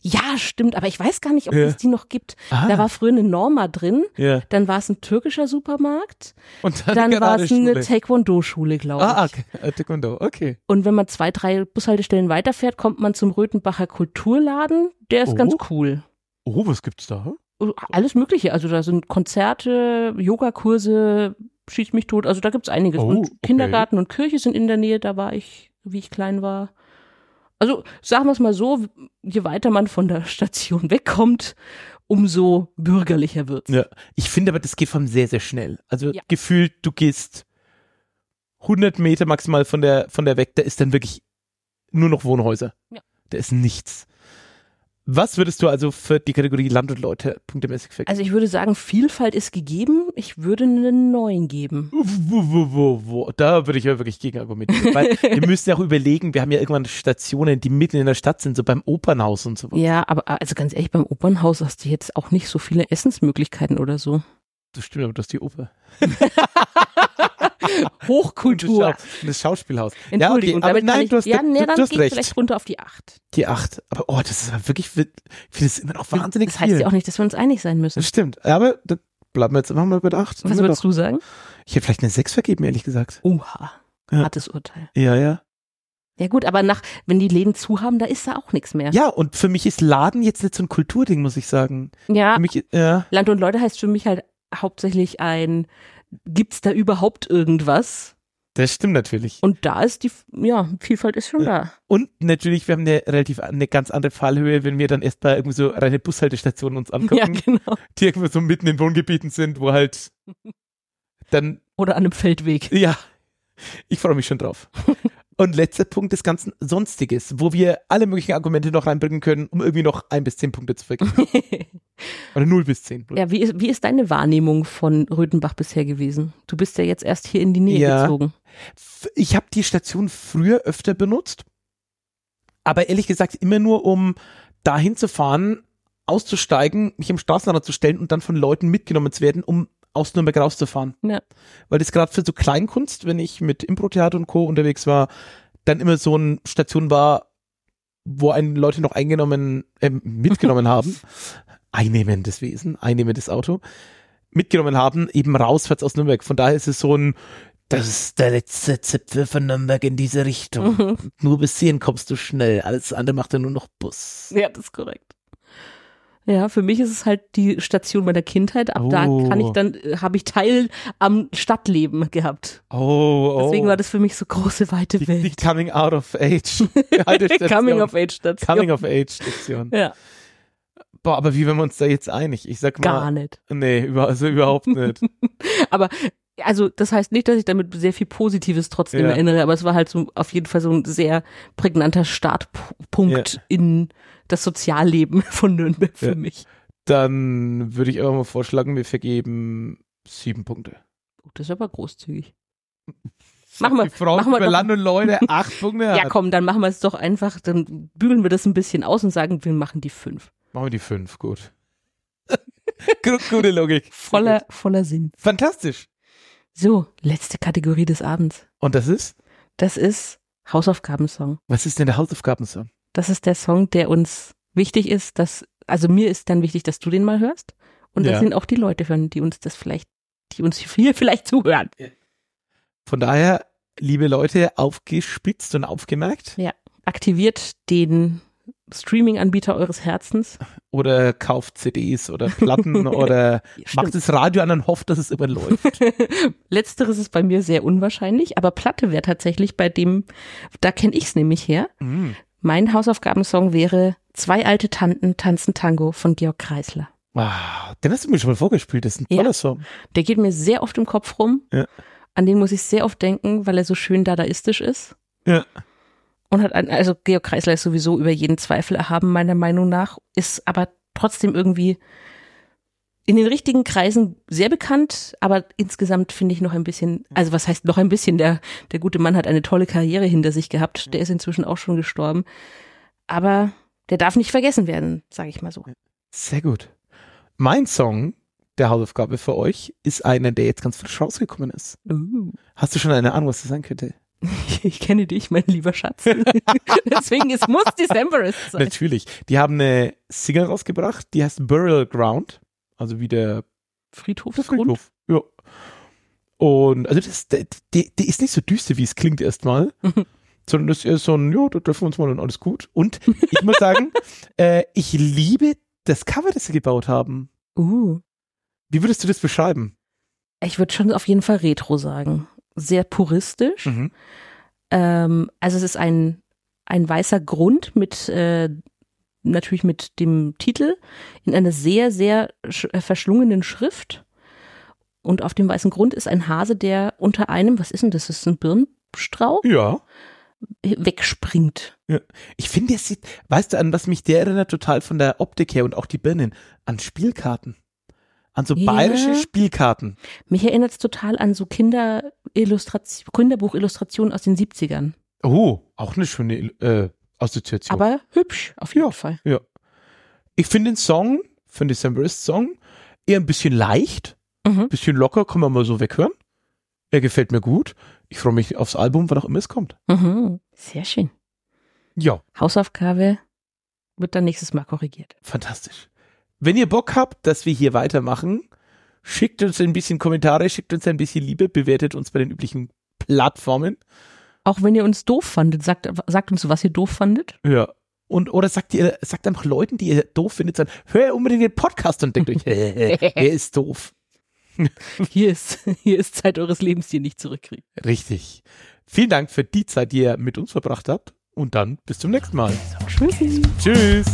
Ja, stimmt, aber ich weiß gar nicht, ob Ja. es die noch gibt. Ah. Da war früher eine Norma drin. Ja. Dann war es ein türkischer Supermarkt. Und dann, Dann war es eine. Taekwondo-Schule, glaube ich. Ah, okay. Äh, Taekwondo, okay. Und wenn man zwei, drei Bushaltestellen weiterfährt, kommt man zum Röthenbacher Kulturladen. Der ist Oh. ganz cool. Oh, was gibt's da? Alles Mögliche. Also da sind Konzerte, Yogakurse, schieß mich tot. Also da gibt's einiges. Oh, und okay. Kindergarten und Kirche sind in der Nähe. Da war ich, wie ich klein war. Also sagen wir es mal so, je weiter man von der Station wegkommt, umso bürgerlicher wird's. Ja. Ich finde aber, das geht von sehr, sehr schnell. Also Ja. gefühlt, du gehst 100 Meter maximal von der, von der weg, da ist dann wirklich nur noch Wohnhäuser. Ja. Da ist nichts. Was würdest du also für die Kategorie Land und Leute punktemäßig vergeben? Also ich würde sagen, Vielfalt ist gegeben. Ich würde einen neuen geben. Da würde ich ja wirklich gegen argumentieren. Weil wir müssen ja auch überlegen, wir haben ja irgendwann Stationen, die mitten in der Stadt sind, so beim Opernhaus und so. Ja, aber also ganz ehrlich, beim Opernhaus hast du jetzt auch nicht so viele Essensmöglichkeiten oder so. Das stimmt, aber das ist die Oper. Hochkultur. Und das, Schau das Schauspielhaus. Entschuldigung, ja, okay, aber nein, ich, du hast, ja, du, nee, du dann hast geht recht. vielleicht runter auf die acht. Die acht. Aber oh, das ist wirklich, ich finde es immer noch wahnsinnig Das heißt viel. ja auch nicht, dass wir uns einig sein müssen. das stimmt. Aber da bleiben wir jetzt einfach mal bei der acht. Was würdest du sagen? Ich hätte vielleicht eine sechs vergeben, ehrlich gesagt. Oha. Ja. Hartes Urteil. Ja, ja. Ja gut, aber nach, wenn die Läden zu haben, da ist da auch nichts mehr. Ja, und für mich ist Laden jetzt nicht so ein Kulturding, muss ich sagen. Ja, mich, ja. Land und Leute heißt für mich halt hauptsächlich ein, gibt's da überhaupt irgendwas? Das stimmt natürlich. Und da ist die, ja, Vielfalt ist schon da. Und natürlich, wir haben eine relativ eine ganz andere Fallhöhe, wenn wir dann erst bei irgendwie so reine Bushaltestationen uns Ja, angucken, genau. die irgendwo so mitten in Wohngebieten sind, wo halt dann, Oder an einem Feldweg. ja, ich freue mich schon drauf. Und letzter Punkt des ganzen Sonstiges, wo wir alle möglichen Argumente noch reinbringen können, um irgendwie noch ein bis zehn Punkte zu vergeben. Oder null bis zehn. Ja, wie ist, wie ist deine Wahrnehmung von Röthenbach bisher gewesen? Du bist ja jetzt erst hier in die Nähe Ja. gezogen. Ich habe die Station früher öfter benutzt, aber ehrlich gesagt immer nur, um dahin zu fahren, auszusteigen, mich am Straßenrand zu stellen und dann von Leuten mitgenommen zu werden, um aus Nürnberg rauszufahren. Ja. Weil das gerade für so Kleinkunst, wenn ich mit Impro-Theater und Co. unterwegs war, dann immer so eine Station war, wo einen Leute noch eingenommen, äh, mitgenommen haben. Einnehmendes Wesen, einnehmendes Auto. Mitgenommen haben, eben rauswärts aus Nürnberg. Von daher ist es so ein, das ist der letzte Zipfel von Nürnberg in diese Richtung. Mhm. Nur bis hierhin kommst du schnell. Alles andere macht er nur noch Bus. Ja, das ist korrekt. Ja, für mich ist es halt die Station meiner Kindheit. Ab da Oh. kann ich dann, äh, habe ich Teil am Stadtleben gehabt. Oh, oh. Deswegen war das für mich so große, weite die, die Welt. Coming out of age. Coming of Age Station. Coming of age Station. Ja, Boah, aber wie werden wir uns da jetzt einig? Ich sag mal. gar nicht. Nee, über, also überhaupt nicht. Aber also das heißt nicht, dass ich damit sehr viel Positives trotzdem Ja. erinnere, aber es war halt so auf jeden Fall so ein sehr prägnanter Startpunkt Ja. in das Sozialleben von Nürnberg für Ja. mich. Dann würde ich einfach mal vorschlagen, wir vergeben sieben Punkte. Das ist aber großzügig. Machen wir- Frau machen wir über Land und Leute acht Punkte. Ja, komm, dann machen wir es doch einfach, dann bügeln wir das ein bisschen aus und sagen, wir machen die fünf. Machen wir die fünf, gut. Gut- Gute Logik. Voller, voller Sinn. Fantastisch. So, letzte Kategorie des Abends. Und das ist? Das ist Hausaufgabensong. Was ist denn der Hausaufgabensong? Das ist der Song, der uns wichtig ist, dass, also mir ist dann wichtig, dass du den mal hörst. Und Ja. dass ihn auch die Leute hören, die uns das vielleicht, die uns hier vielleicht zuhören. Von daher, liebe Leute, aufgespitzt und aufgemerkt. Aktiviert den Streaming-Anbieter eures Herzens. Oder kauft CDs oder Platten oder macht das Radio an und hofft, dass es immer läuft. Letzteres ist bei mir sehr unwahrscheinlich, aber Platte wäre tatsächlich bei dem, da kenne ich es nämlich her. Mm. Mein Hausaufgabensong wäre Zwei alte Tanten tanzen Tango von Georg Kreisler. Ah, den hast du mir schon mal vorgespielt. Das ist ein Ja. toller Song. Der geht mir sehr oft im Kopf rum. Ja. An den muss ich sehr oft denken, weil er so schön dadaistisch ist. Ja. Und hat ein, also Georg Kreisler ist sowieso über jeden Zweifel erhaben, meiner Meinung nach, ist aber trotzdem irgendwie in den richtigen Kreisen sehr bekannt, aber insgesamt finde ich noch ein bisschen, also was heißt noch ein bisschen, der, der gute Mann hat eine tolle Karriere hinter sich gehabt, der ist inzwischen auch schon gestorben, aber der darf nicht vergessen werden, sage ich mal so. Sehr gut. Mein Song der Hausaufgabe für euch ist einer, der jetzt ganz frisch rausgekommen ist. Uh. Hast du schon eine Ahnung, was das sein könnte? Ich kenne dich, mein lieber Schatz. Deswegen, es muss Decemberist sein. Natürlich. Die haben eine Single rausgebracht, die heißt Burial Ground. Also wie der Friedhofsgrund. Friedhof. Ja. Und also das, die, die, ist nicht so düster, wie es klingt erstmal, Mhm. sondern das ist eher so ein, ja, da treffen wir uns mal und alles gut. Und ich muss sagen, äh, ich liebe das Cover, das sie gebaut haben. Uh. Wie würdest du das beschreiben? Ich würde schon auf jeden Fall Retro sagen. Sehr puristisch. Mhm. Ähm, also es ist ein, ein weißer Grund mit äh, natürlich mit dem Titel in einer sehr, sehr sch äh, verschlungenen Schrift. Und auf dem weißen Grund ist ein Hase, der unter einem, was ist denn das? Das ist ein Birnenstrauch, Ja. wegspringt. Ich finde, es sieht, weißt du, an was mich der erinnert, total von der Optik her und auch die Birnen, an Spielkarten. An so Ja. bayerische Spielkarten. Mich erinnert es total an so Kinderillustration, Kinderbuchillustrationen aus den 70ern. Oh, auch eine schöne äh, Assoziation. Aber hübsch, auf jeden Ja. Fall. ich finde den Song, für den Decemberist-Song, eher ein bisschen leicht, Mhm. ein bisschen locker, kann man mal so weghören. Er gefällt mir gut. Ich freue mich aufs Album, wann auch immer es kommt. Mhm. Sehr schön. Ja, Hausaufgabe wird dann nächstes Mal korrigiert. fantastisch. Wenn ihr Bock habt, dass wir hier weitermachen, schickt uns ein bisschen Kommentare, schickt uns ein bisschen Liebe, bewertet uns bei den üblichen Plattformen. Auch wenn ihr uns doof fandet, sagt, sagt uns, was ihr doof fandet. Ja. Und, oder sagt ihr, sagt einfach Leuten, die ihr doof findet, sagen, hör unbedingt den Podcast und denkt euch, er ist doof. Hier ist, hier ist Zeit eures Lebens, die ihr nicht zurückkriegt. Richtig. Vielen Dank für die Zeit, die ihr mit uns verbracht habt. Und dann bis zum nächsten Mal. Tschüssi. Tschüss.